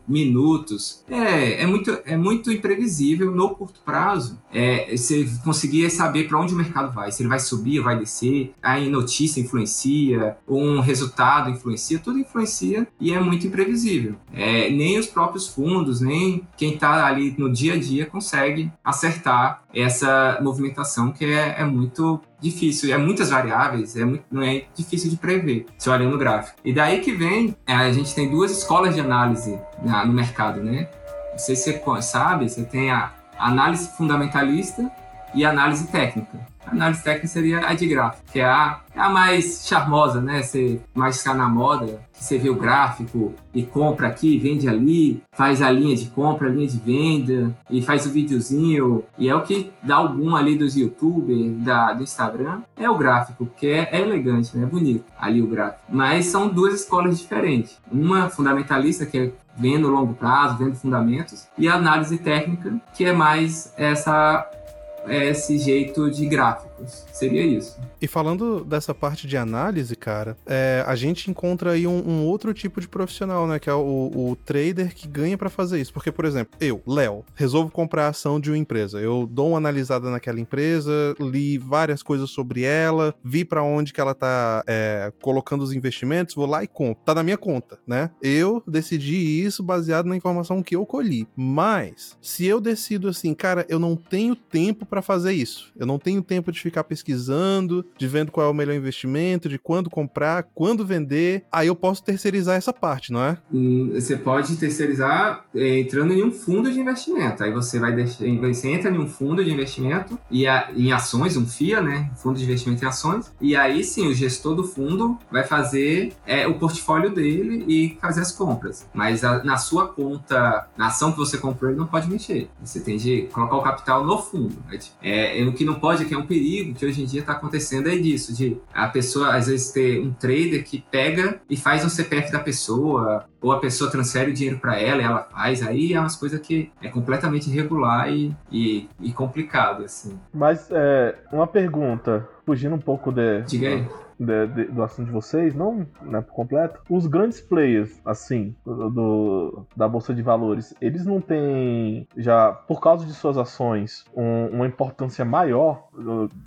minutos. É, é muito, é muito imprevisível no curto prazo. É, você conseguir saber para onde o mercado vai, se ele vai subir, vai descer, aí notícia influencia, um resultado influencia, tudo influencia e é muito imprevisível. É, nem os próprios fundos, nem quem está ali no dia a dia consegue acertar essa movimentação que é, é muito difícil, é muitas variáveis, é muito, não é difícil de prever, se olha no gráfico. E daí que vem, é, a gente tem duas escolas de análise na, no mercado, né? Não sei se você sabe, você tem a análise fundamentalista e análise técnica. A análise técnica seria a de gráfico, que é a, é a mais charmosa, né? Você mais está na moda, que você vê o gráfico e compra aqui, vende ali, faz a linha de compra, a linha de venda e faz o videozinho. E é o que dá algum ali dos youtubers, da, do Instagram, é o gráfico, que é, é elegante, né? É bonito ali o gráfico. Mas são duas escolas diferentes. Uma fundamentalista, que é vendo longo prazo, vendo fundamentos, e a análise técnica, que é mais essa esse jeito de Seria isso. E falando dessa parte de análise, cara, é, a gente encontra aí um, um, outro tipo de profissional, né? Que é o, o trader que ganha para fazer isso. Porque, por exemplo, eu, Léo, resolvo comprar a ação de uma empresa. Eu dou uma analisada naquela empresa, li várias coisas sobre ela, vi para onde que ela tá é, colocando os investimentos, vou lá e compro. Tá na minha conta, né? Eu decidi isso baseado na informação que eu colhi. Mas, se eu decido assim, cara, eu não tenho tempo para fazer isso. Eu não tenho tempo de ficar pesquisando, de vendo qual é o melhor investimento, de quando comprar, quando vender. Aí eu posso terceirizar essa parte, não é? Hum, você pode terceirizar é, entrando em um fundo de investimento. Aí você vai deixar, você entra em um fundo de investimento e a, em ações, um FIA, né? Fundo de investimento em ações. E aí sim, o gestor do fundo vai fazer é, o portfólio dele e fazer as compras. Mas a, na sua conta, na ação que você comprou, ele não pode mexer. Você tem de colocar o capital no fundo. É, é, o que não pode, que é um perigo que hoje em dia está acontecendo é disso, de a pessoa às vezes ter um trader que pega e faz um CPF da pessoa, ou a pessoa transfere o dinheiro para ela e ela faz, aí é umas coisas que é completamente irregular e, e, e complicado, assim. Mas é, uma pergunta, fugindo um pouco de... Diga aí de, de, do assunto de vocês, não né, por completo, os grandes players, assim, do, do, da Bolsa de Valores, eles não têm, já, por causa de suas ações, um, uma importância maior,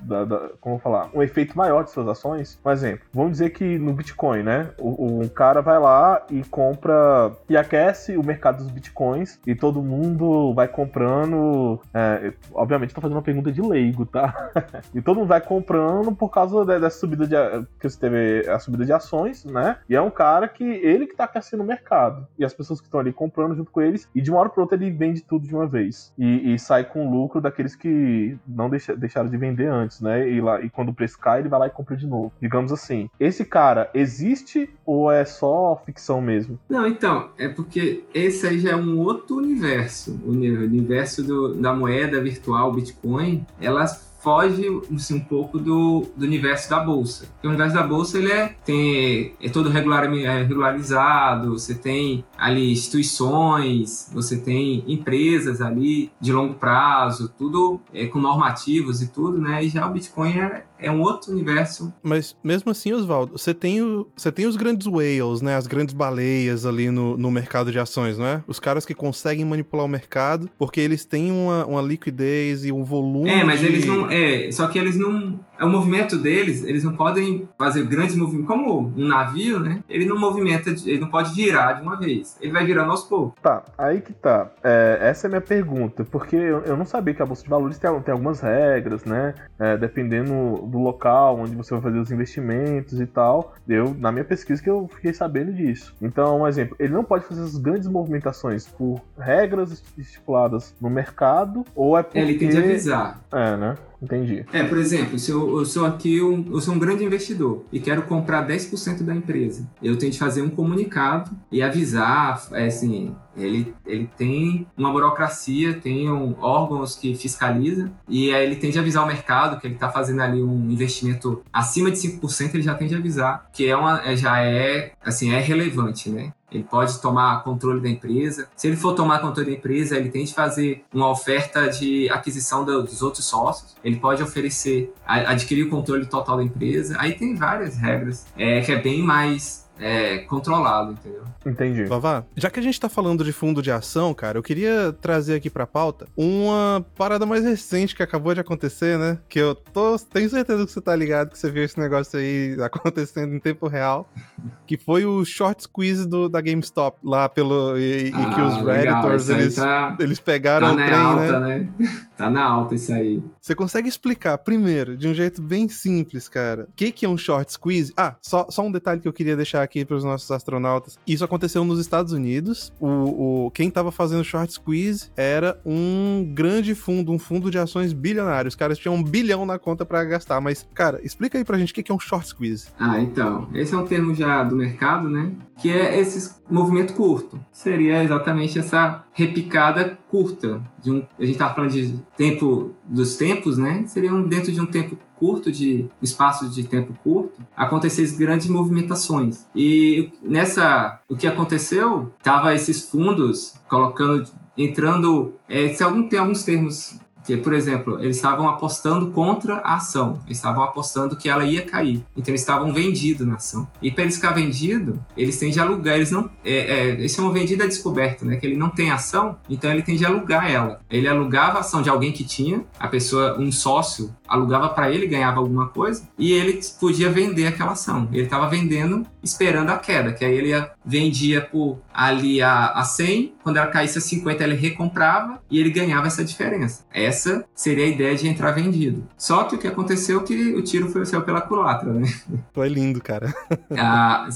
da, da, como falar, um efeito maior de suas ações? Por exemplo, vamos dizer que no Bitcoin, né, o, um cara vai lá e compra, e aquece o mercado dos Bitcoins, e todo mundo vai comprando, é, obviamente estou fazendo uma pergunta de leigo, tá? e todo mundo vai comprando por causa dessa subida de que você teve a subida de ações, né? E é um cara que ele que tá aquecendo o mercado. E as pessoas que estão ali comprando junto com eles, e de uma hora para outra ele vende tudo de uma vez. E, e sai com lucro daqueles que não deixa, deixaram de vender antes, né? E, lá, e quando o preço cai, ele vai lá e compra de novo. Digamos assim. Esse cara existe ou é só ficção mesmo? Não, então, é porque esse aí já é um outro universo. O universo do, da moeda virtual Bitcoin, elas foge assim, um pouco do, do universo da bolsa. Porque o universo da bolsa ele é, tem, é todo regular, é regularizado, você tem ali instituições, você tem empresas ali de longo prazo, tudo é, com normativos e tudo, né? E já o Bitcoin é, é um outro universo. Mas mesmo assim, Oswaldo, você tem, o, você tem os grandes whales, né? As grandes baleias ali no, no mercado de ações, não é? Os caras que conseguem manipular o mercado porque eles têm uma, uma liquidez e um volume. É, mas de- eles não. É, só que eles não. É o movimento deles, eles não podem fazer grandes movimentos. Como um navio, né? Ele não movimenta, ele não pode virar de uma vez. Ele vai virando aos poucos. Tá, aí que tá. É, essa é a minha pergunta, porque eu, eu não sabia que a Bolsa de Valores tem, tem algumas regras, né? É, dependendo do local onde você vai fazer os investimentos e tal. Eu, na minha pesquisa, que eu fiquei sabendo disso. Então, um exemplo, ele não pode fazer essas grandes movimentações por regras estipuladas no mercado, ou é porque. É, ele tem de avisar. É, né? Entendi. É, por exemplo, se eu, eu sou aqui, um, eu sou um grande investidor e quero comprar 10% da empresa, eu tenho de fazer um comunicado e avisar, é, assim, ele, ele tem uma burocracia, tem um, órgãos que fiscalizam e aí ele tem de avisar o mercado que ele está fazendo ali um investimento acima de 5%, ele já tem de avisar, que é uma, é, já é, assim, é relevante, né? Ele pode tomar controle da empresa. Se ele for tomar controle da empresa, ele tem de fazer uma oferta de aquisição do- dos outros sócios. Ele pode oferecer, a- adquirir o controle total da empresa. Aí tem várias regras, é, que é bem mais é, controlado, entendeu? Entendi. Vavá, já que a gente tá falando de fundo de ação, cara, eu queria trazer aqui pra pauta uma parada mais recente que acabou de acontecer, né? Que eu tô, tenho certeza que você tá ligado, que você viu esse negócio aí acontecendo em tempo real. Que foi o short squeeze do, da GameStop lá pelo. E, e que Ah, os Redditors eles, tá, eles pegaram tá o na trem, alta, né? né? Tá na alta isso aí. Você consegue explicar, primeiro, de um jeito bem simples, cara, o que, que é um short squeeze? Ah, só, só um detalhe que eu queria deixar aqui para os nossos astronautas. Isso aconteceu nos Estados Unidos. O, o, quem tava fazendo short squeeze era um grande fundo, um fundo de ações bilionário. Os caras tinham um bilhão na conta para gastar. Mas, cara, explica aí pra gente o que, que é um short squeeze. Ah, então. Esse é um termo já do mercado, né? Que é esse movimento curto. Seria exatamente essa repicada curta. De um, a gente estava falando de tempo dos tempos, né? Seria um, dentro de um tempo curto, de espaço de tempo curto, acontecer grandes movimentações. E nessa, o que aconteceu, tava esses fundos colocando, entrando, é, se algum tem alguns termos que, por exemplo, eles estavam apostando contra a ação. Eles estavam apostando que ela ia cair. Então eles estavam vendidos na ação. E para eles ficar vendido, eles têm de alugar. Eles não. É, é, eles chamam vendida descoberta, né? Que ele não tem ação, então ele tem de alugar ela. Ele alugava a ação de alguém que tinha, a pessoa, um sócio, alugava para ele, ganhava alguma coisa, e ele podia vender aquela ação. Ele estava vendendo, esperando a queda, que aí ele ia, vendia por ali a, a 100, quando ela caísse a 50, ele recomprava e ele ganhava essa diferença. Seria a ideia de entrar vendido. Só que o que aconteceu é que o tiro foi, saiu pela culatra, né? Foi lindo, cara. Ah,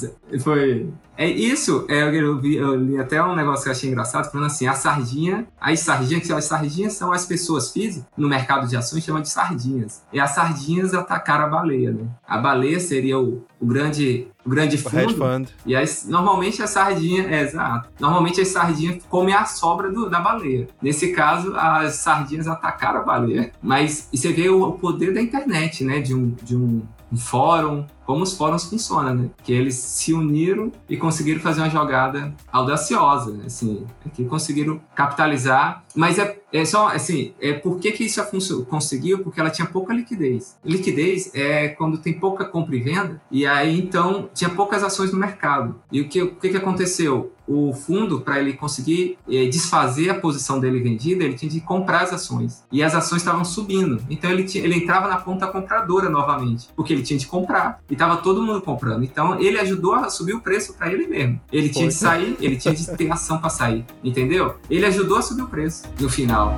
foi. É isso, é, eu, vi, eu li até um negócio que eu achei engraçado, falando assim, a sardinha, as sardinhas, que as sardinhas são as pessoas físicas, no mercado de ações chama de sardinhas. E as sardinhas atacaram a baleia, né? A baleia seria o, o grande o grande fundo. fund. E as, normalmente a sardinha, é exato. Normalmente as sardinhas comem a sobra do- da baleia. Nesse caso, as sardinhas atacaram a baleia. Mas você vê o, o poder da internet, né? De um, de um, um fórum, como os fóruns funcionam, né? Que eles se uniram e conseguiram fazer uma jogada audaciosa, assim, que conseguiram capitalizar. Mas é, é só, assim, é por que, que isso conseguiu? Porque ela tinha pouca liquidez. Liquidez é quando tem pouca compra e venda, e aí então tinha poucas ações no mercado. E o que, o que, que aconteceu? O fundo, para ele conseguir eh, desfazer a posição dele vendida, ele tinha de comprar as ações. E as ações estavam subindo. Então ele, tinha- ele entrava na ponta compradora novamente, porque ele tinha de comprar. E estava todo mundo comprando. Então ele ajudou a subir o preço para ele mesmo. Ele tinha de Foi. sair, ele tinha de ter ação para sair. Entendeu? Ele ajudou a subir o preço no final.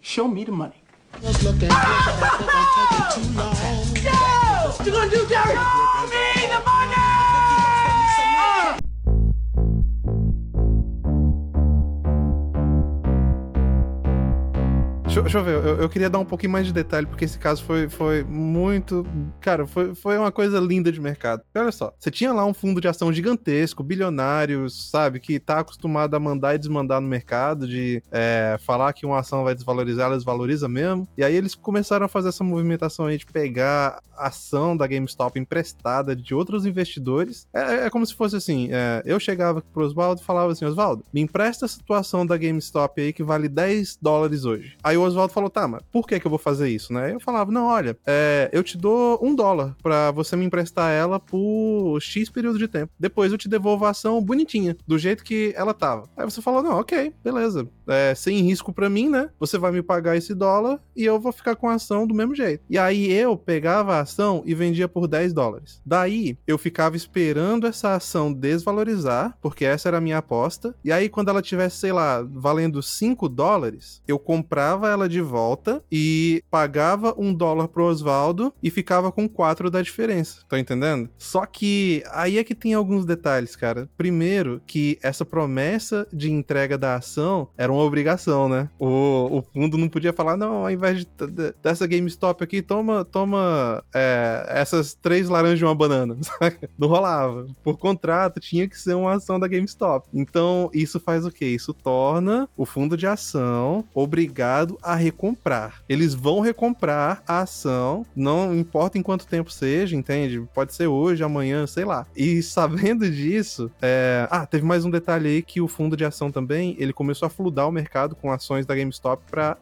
Show me the money. You gonna do, Jerry? Show me the Deixa, eu- ver, eu, eu queria dar um pouquinho mais de detalhe, porque esse caso foi, foi muito. Cara, foi, foi uma coisa linda de mercado. Olha só, você tinha lá um fundo de ação gigantesco, bilionários, sabe, que tá acostumado a mandar e desmandar no mercado, de é, falar que uma ação vai desvalorizar, ela desvaloriza mesmo. E aí eles começaram a fazer essa movimentação aí de pegar ação da GameStop emprestada de outros investidores. É, é como se fosse assim: é, eu chegava pro Oswaldo e falava assim, Oswaldo, me empresta a situação da GameStop aí que vale 10 dólares hoje. Aí o Oswaldo falou, tá, mas por que que eu vou fazer isso, né? Eu falava, não, olha, é, eu te dou um dólar pra você me emprestar ela por X período de tempo. Depois eu te devolvo a ação bonitinha, do jeito que ela tava. Aí você falou, não, ok, beleza. É, sem risco pra mim, né? Você vai me pagar esse dólar e eu vou ficar com a ação do mesmo jeito. E aí eu pegava a ação e vendia por 10 dólares. Daí eu ficava esperando essa ação desvalorizar, porque essa era a minha aposta. E aí quando ela tivesse, sei lá, valendo 5 dólares, eu comprava ela de volta e pagava um dólar pro Oswaldo e ficava com 4 da diferença. Tá entendendo? Só que aí é que tem alguns detalhes, cara. Primeiro, que essa promessa de entrega da ação era uma obrigação, né? O, o fundo não podia falar, não, ao invés de, de- dessa GameStop aqui, toma, toma é, essas três laranjas e uma banana. Não rolava. Por contrato, tinha que ser uma ação da GameStop. Então, isso faz o quê? Isso torna o fundo de ação obrigado a recomprar. Eles vão recomprar a ação, não importa em quanto tempo seja, entende? Pode ser hoje, amanhã, sei lá. E sabendo disso, é... ah, teve mais um detalhe aí que o fundo de ação também, ele começou a fludar o mercado com ações da GameStop pra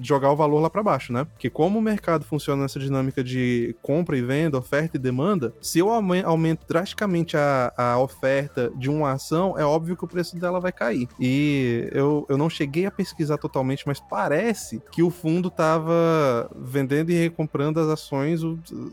jogar o valor lá pra baixo, né? Porque como o mercado funciona nessa dinâmica de compra e venda, oferta e demanda, se eu aumen- aumento drasticamente a, a oferta de uma ação, é óbvio que o preço dela vai cair. E eu, eu não cheguei a pesquisar totalmente, mas parece que o fundo tava vendendo e recomprando as ações,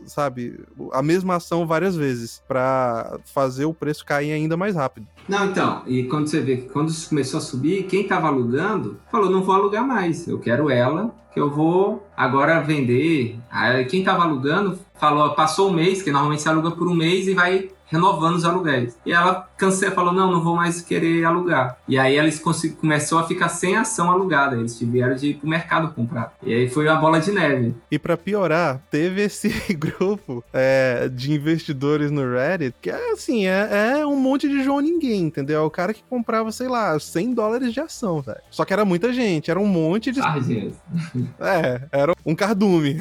sabe, a mesma ação várias vezes, pra fazer o preço cair ainda mais rápido. Não, então, e quando você vê que quando isso começou a subir, quem tava alugando falou: não vou alugar mais, eu quero ela, que eu vou agora vender. Aí quem tava alugando falou: passou um mês, que normalmente se aluga por um mês e vai renovando os aluguéis. E ela cancela, falou: não, não vou mais querer alugar. E aí eles começou a ficar sem ação alugada, eles tiveram de ir pro mercado comprar. E aí foi uma bola de neve. E pra piorar, teve esse grupo é, de investidores no Reddit que é assim, é, é um monte de João Ninguém, entendeu? É o cara que comprava, sei lá, 100 dólares de ação, velho. Só que era muita gente, era um monte de. Sargento. É, era um cardume.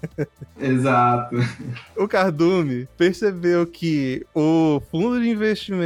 Exato. O Cardume percebeu que o fundo de investimento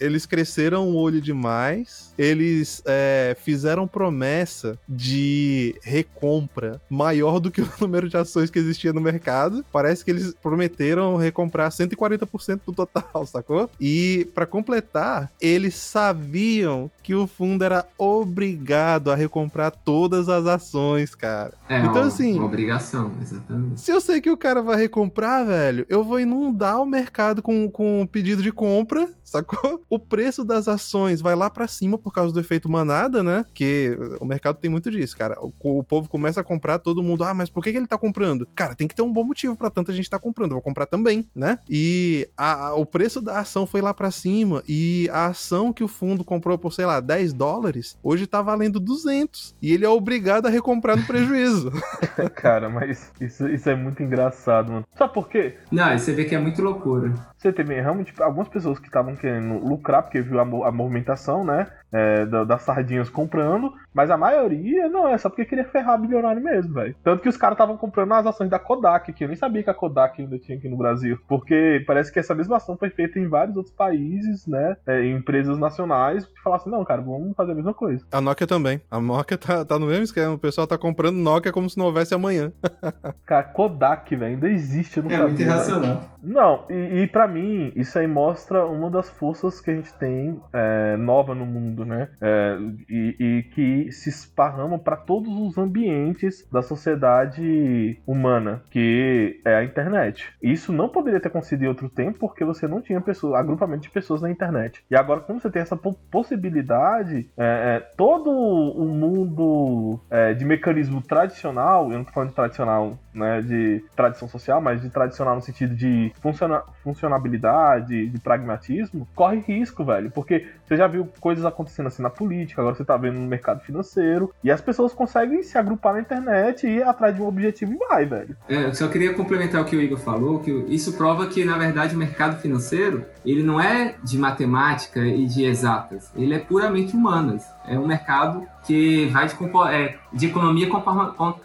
eles cresceram o olho demais, eles é, fizeram promessa de recompra maior do que o número de ações que existia no mercado. Parece que eles prometeram recomprar 140% do total, sacou? E para completar, eles sabiam que o fundo era obrigado a recomprar todas as ações, cara. É Então, assim- obrigação, exatamente. Se eu sei que o cara vai recomprar, velho, eu vou inundar o mercado com, com pedido de compra, sacou? O preço das ações vai lá pra cima por causa do efeito manada, né? Que o mercado tem muito disso, cara. O, o povo começa a comprar, todo mundo, ah, mas por que, que ele tá comprando? Cara, tem que ter um bom motivo pra tanta gente tá comprando. Eu vou comprar também, né? E a- a- o preço da ação foi lá pra cima e a ação que o fundo comprou por, sei lá, 10 dólares, hoje tá valendo 200. E ele é obrigado a recomprar no prejuízo. Cara, mas isso, isso é muito engraçado, mano. Sabe por quê? Não, você vê que é muito loucura. Você teve realmente algumas pessoas que estavam querendo lucrar porque viu a, a movimentação, né? É, da- das sardinhas comprando, mas a maioria não é só porque queria ferrar bilionário mesmo, velho. Tanto que os caras estavam comprando as ações da Kodak, que eu nem sabia que a Kodak ainda tinha aqui no Brasil, porque parece que essa mesma ação foi feita em vários outros países, né? é, em empresas nacionais que falassem, não, cara, vamos fazer a mesma coisa. A Nokia também. A Nokia tá, tá no mesmo esquema. O pessoal tá comprando Nokia como se não houvesse amanhã. Cara, Kodak, velho, ainda existe, eu não É muito sabia, velho. irracional. Não, e, e para mim, isso aí mostra uma das forças que a gente tem é, nova no mundo, né? É, e, e que se esparrama para todos os ambientes da sociedade humana, que é a internet. Isso não poderia ter acontecido em outro tempo porque você não tinha pessoas, agrupamento de pessoas na internet. E agora, como você tem essa po- possibilidade, é, é, todo o mundo é, de mecanismo tradicional, eu não tô falando de tradicional né, de tradição social, mas de tradicional no sentido de funciona funcionabilidade, de pragmatismo, corre risco, velho. Porque você já viu coisas acontecendo assim na política, agora você tá vendo no mercado financeiro, e as pessoas conseguem se agrupar na internet e ir atrás de um objetivo e vai, velho. É, eu só queria complementar o que o Igor falou, que isso prova que, na verdade, o mercado financeiro, ele não é de matemática e de exatas, ele é puramente humanas. É um mercado que vai de, é, de economia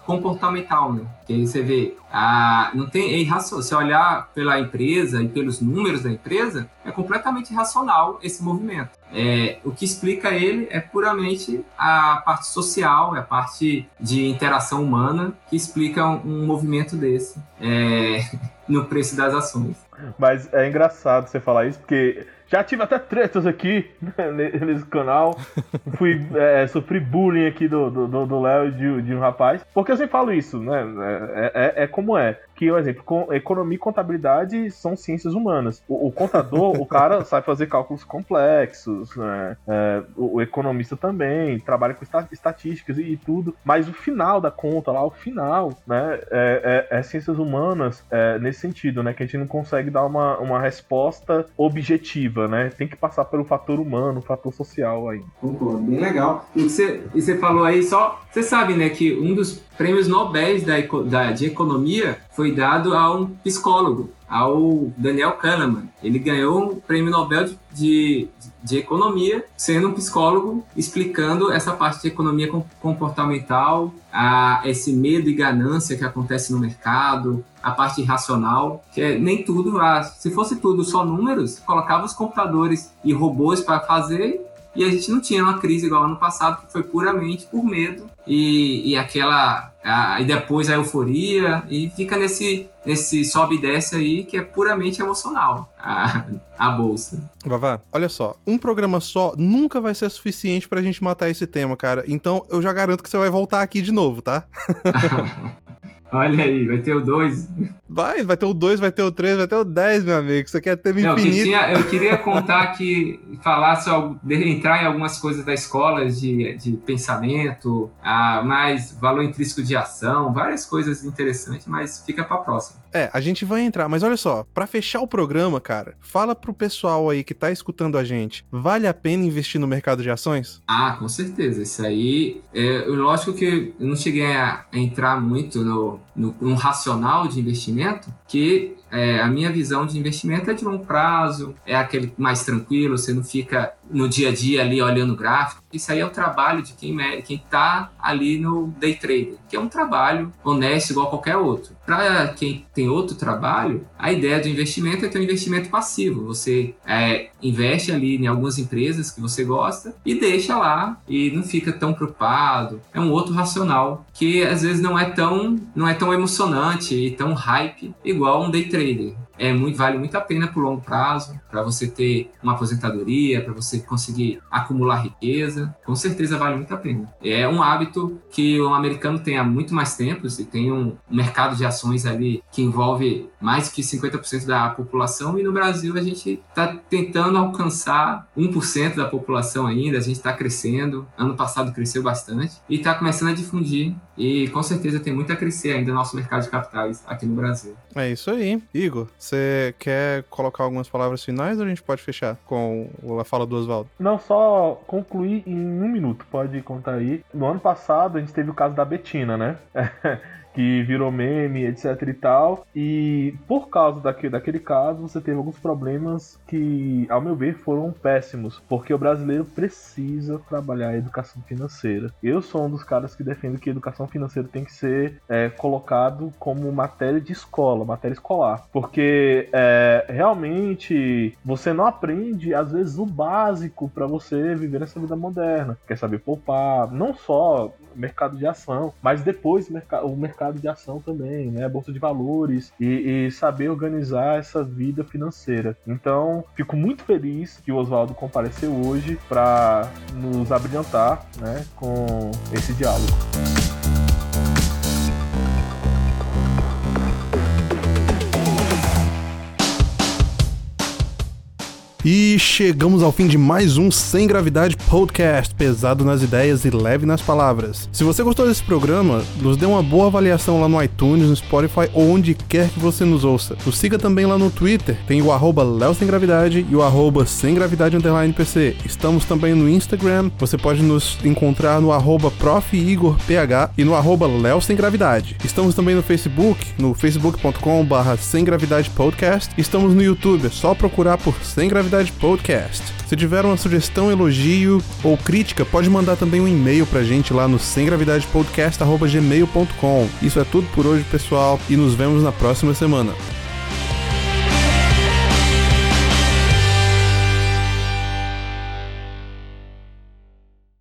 comportamental, né? Que aí você vê, a, não tem, é irracional. Se olhar pela empresa e pelos números da empresa, é completamente irracional esse movimento. É, o que explica ele é puramente a parte social, é a parte de interação humana que explica um, um movimento desse é, no preço das ações. Mas é engraçado você falar isso, porque já tive até tretas aqui né, nesse canal. Fui é, sofri bullying aqui do Léo do, do Léo de, de um rapaz. Porque eu sempre falo isso, né? É, é, é como é que, por exemplo, economia e contabilidade são ciências humanas. O, o contador, o cara sabe fazer cálculos complexos, né? é, o, o, economista também, trabalha com estatísticas e, e, tudo, mas o final da conta lá, o final, né, é, é, é ciências humanas é, nesse sentido, né, que a gente não consegue dar uma, uma resposta objetiva, né, tem que passar pelo fator humano, fator social aí. Concordo, bem legal. E você, e você falou aí só, você sabe, né, que um dos prêmios Nobel da, da, de economia foi dado a um psicólogo, ao Daniel Kahneman. Ele ganhou um prêmio Nobel de, de, de, Economia, sendo um psicólogo, explicando essa parte de economia comportamental, a, esse medo e ganância que acontece no mercado, a parte irracional, que é nem tudo, a, se fosse tudo só números, colocava os computadores e robôs para fazer e a gente não tinha uma crise igual ano passado, que foi puramente por medo e, e aquela. A, e depois a euforia, e fica nesse, nesse sobe e desce aí que é puramente emocional a, a bolsa. Vavá, olha só, um programa só nunca vai ser suficiente pra gente matar esse tema, cara. Então eu já garanto que você vai voltar aqui de novo, tá? Olha aí, vai ter o 2. Vai, vai ter o 2, vai ter o 3, vai ter o 10, meu amigo. Isso aqui é tema Não, infinito. Tinha, eu queria contar que, falar sobre, entrar em algumas coisas da escola de, de pensamento, a mais valor intrínseco de ação, várias coisas interessantes, mas fica pra próxima. É, a gente vai entrar, mas olha só, para fechar o programa, cara, fala pro pessoal aí que tá escutando a gente, vale a pena investir no mercado de ações? Ah, com certeza. Isso aí, é, lógico que eu não cheguei a, entrar muito no, no, no racional de investimento, que é, a minha visão de investimento é de longo prazo, é aquele mais tranquilo, você não fica no dia a dia ali olhando o gráfico. Isso aí é o trabalho de quem quem está ali no day trader, que é um trabalho honesto igual qualquer outro. Para quem tem outro trabalho, a ideia do investimento é ter um investimento passivo. Você é, investe ali em algumas empresas que você gosta e deixa lá e não fica tão preocupado. É um outro racional que às vezes não é tão não é tão emocionante e tão hype igual um day trader é muito, vale muito a pena por longo prazo, para você ter uma aposentadoria, para você conseguir acumular riqueza, com certeza vale muito a pena. É um hábito que o americano tem há muito mais tempo, e tem um mercado de ações ali que envolve mais que 50% da população, e no Brasil a gente está tentando alcançar 1% da população ainda, a gente está crescendo, ano passado cresceu bastante, e está começando a difundir, e com certeza tem muito a crescer ainda no nosso mercado de capitais aqui no Brasil. É isso aí. Igor, você quer colocar algumas palavras finais ou a gente pode fechar com a fala do Oswaldo? Não, só concluir em um minuto, pode contar aí. No ano passado a gente teve o caso da Betina, né? que virou meme, etc e tal. E por causa daquele, daquele caso, você teve alguns problemas que, ao meu ver, foram péssimos, porque o brasileiro precisa trabalhar a educação financeira. Eu sou um dos caras que defendo que a educação financeira tem que ser é, colocado como matéria de escola, matéria escolar, porque é, realmente você não aprende, às vezes, o básico para você viver nessa vida moderna. Quer saber poupar, não só mercado de ação, mas depois o mercado de ação também, né? Bolsa de valores e, e saber organizar essa vida financeira. Então, fico muito feliz que o Oswaldo compareceu hoje para nos abrilhantar, né, com esse diálogo. E chegamos ao fim de mais um Sem Gravidade Podcast, pesado nas ideias e leve nas palavras. Se você gostou desse programa, nos dê uma boa avaliação lá no iTunes, no Spotify ou onde quer que você nos ouça. Nos siga também lá no Twitter, tem o arroba Léo Sem Gravidade e o arroba Sem Gravidade Underline PC. Estamos também no Instagram, você pode nos encontrar no arroba Prof. Igor PH e no arroba Léo Sem Gravidade. Estamos também no Facebook, no facebook.com barra Sem Gravidade Podcast. Estamos no YouTube, é só procurar por Sem Gravidade Podcast. Se tiver uma sugestão, elogio ou crítica, pode mandar também um e-mail pra gente lá no semgravidadepodcast.gmail.com. Isso é tudo por hoje, pessoal, e nos vemos na próxima semana.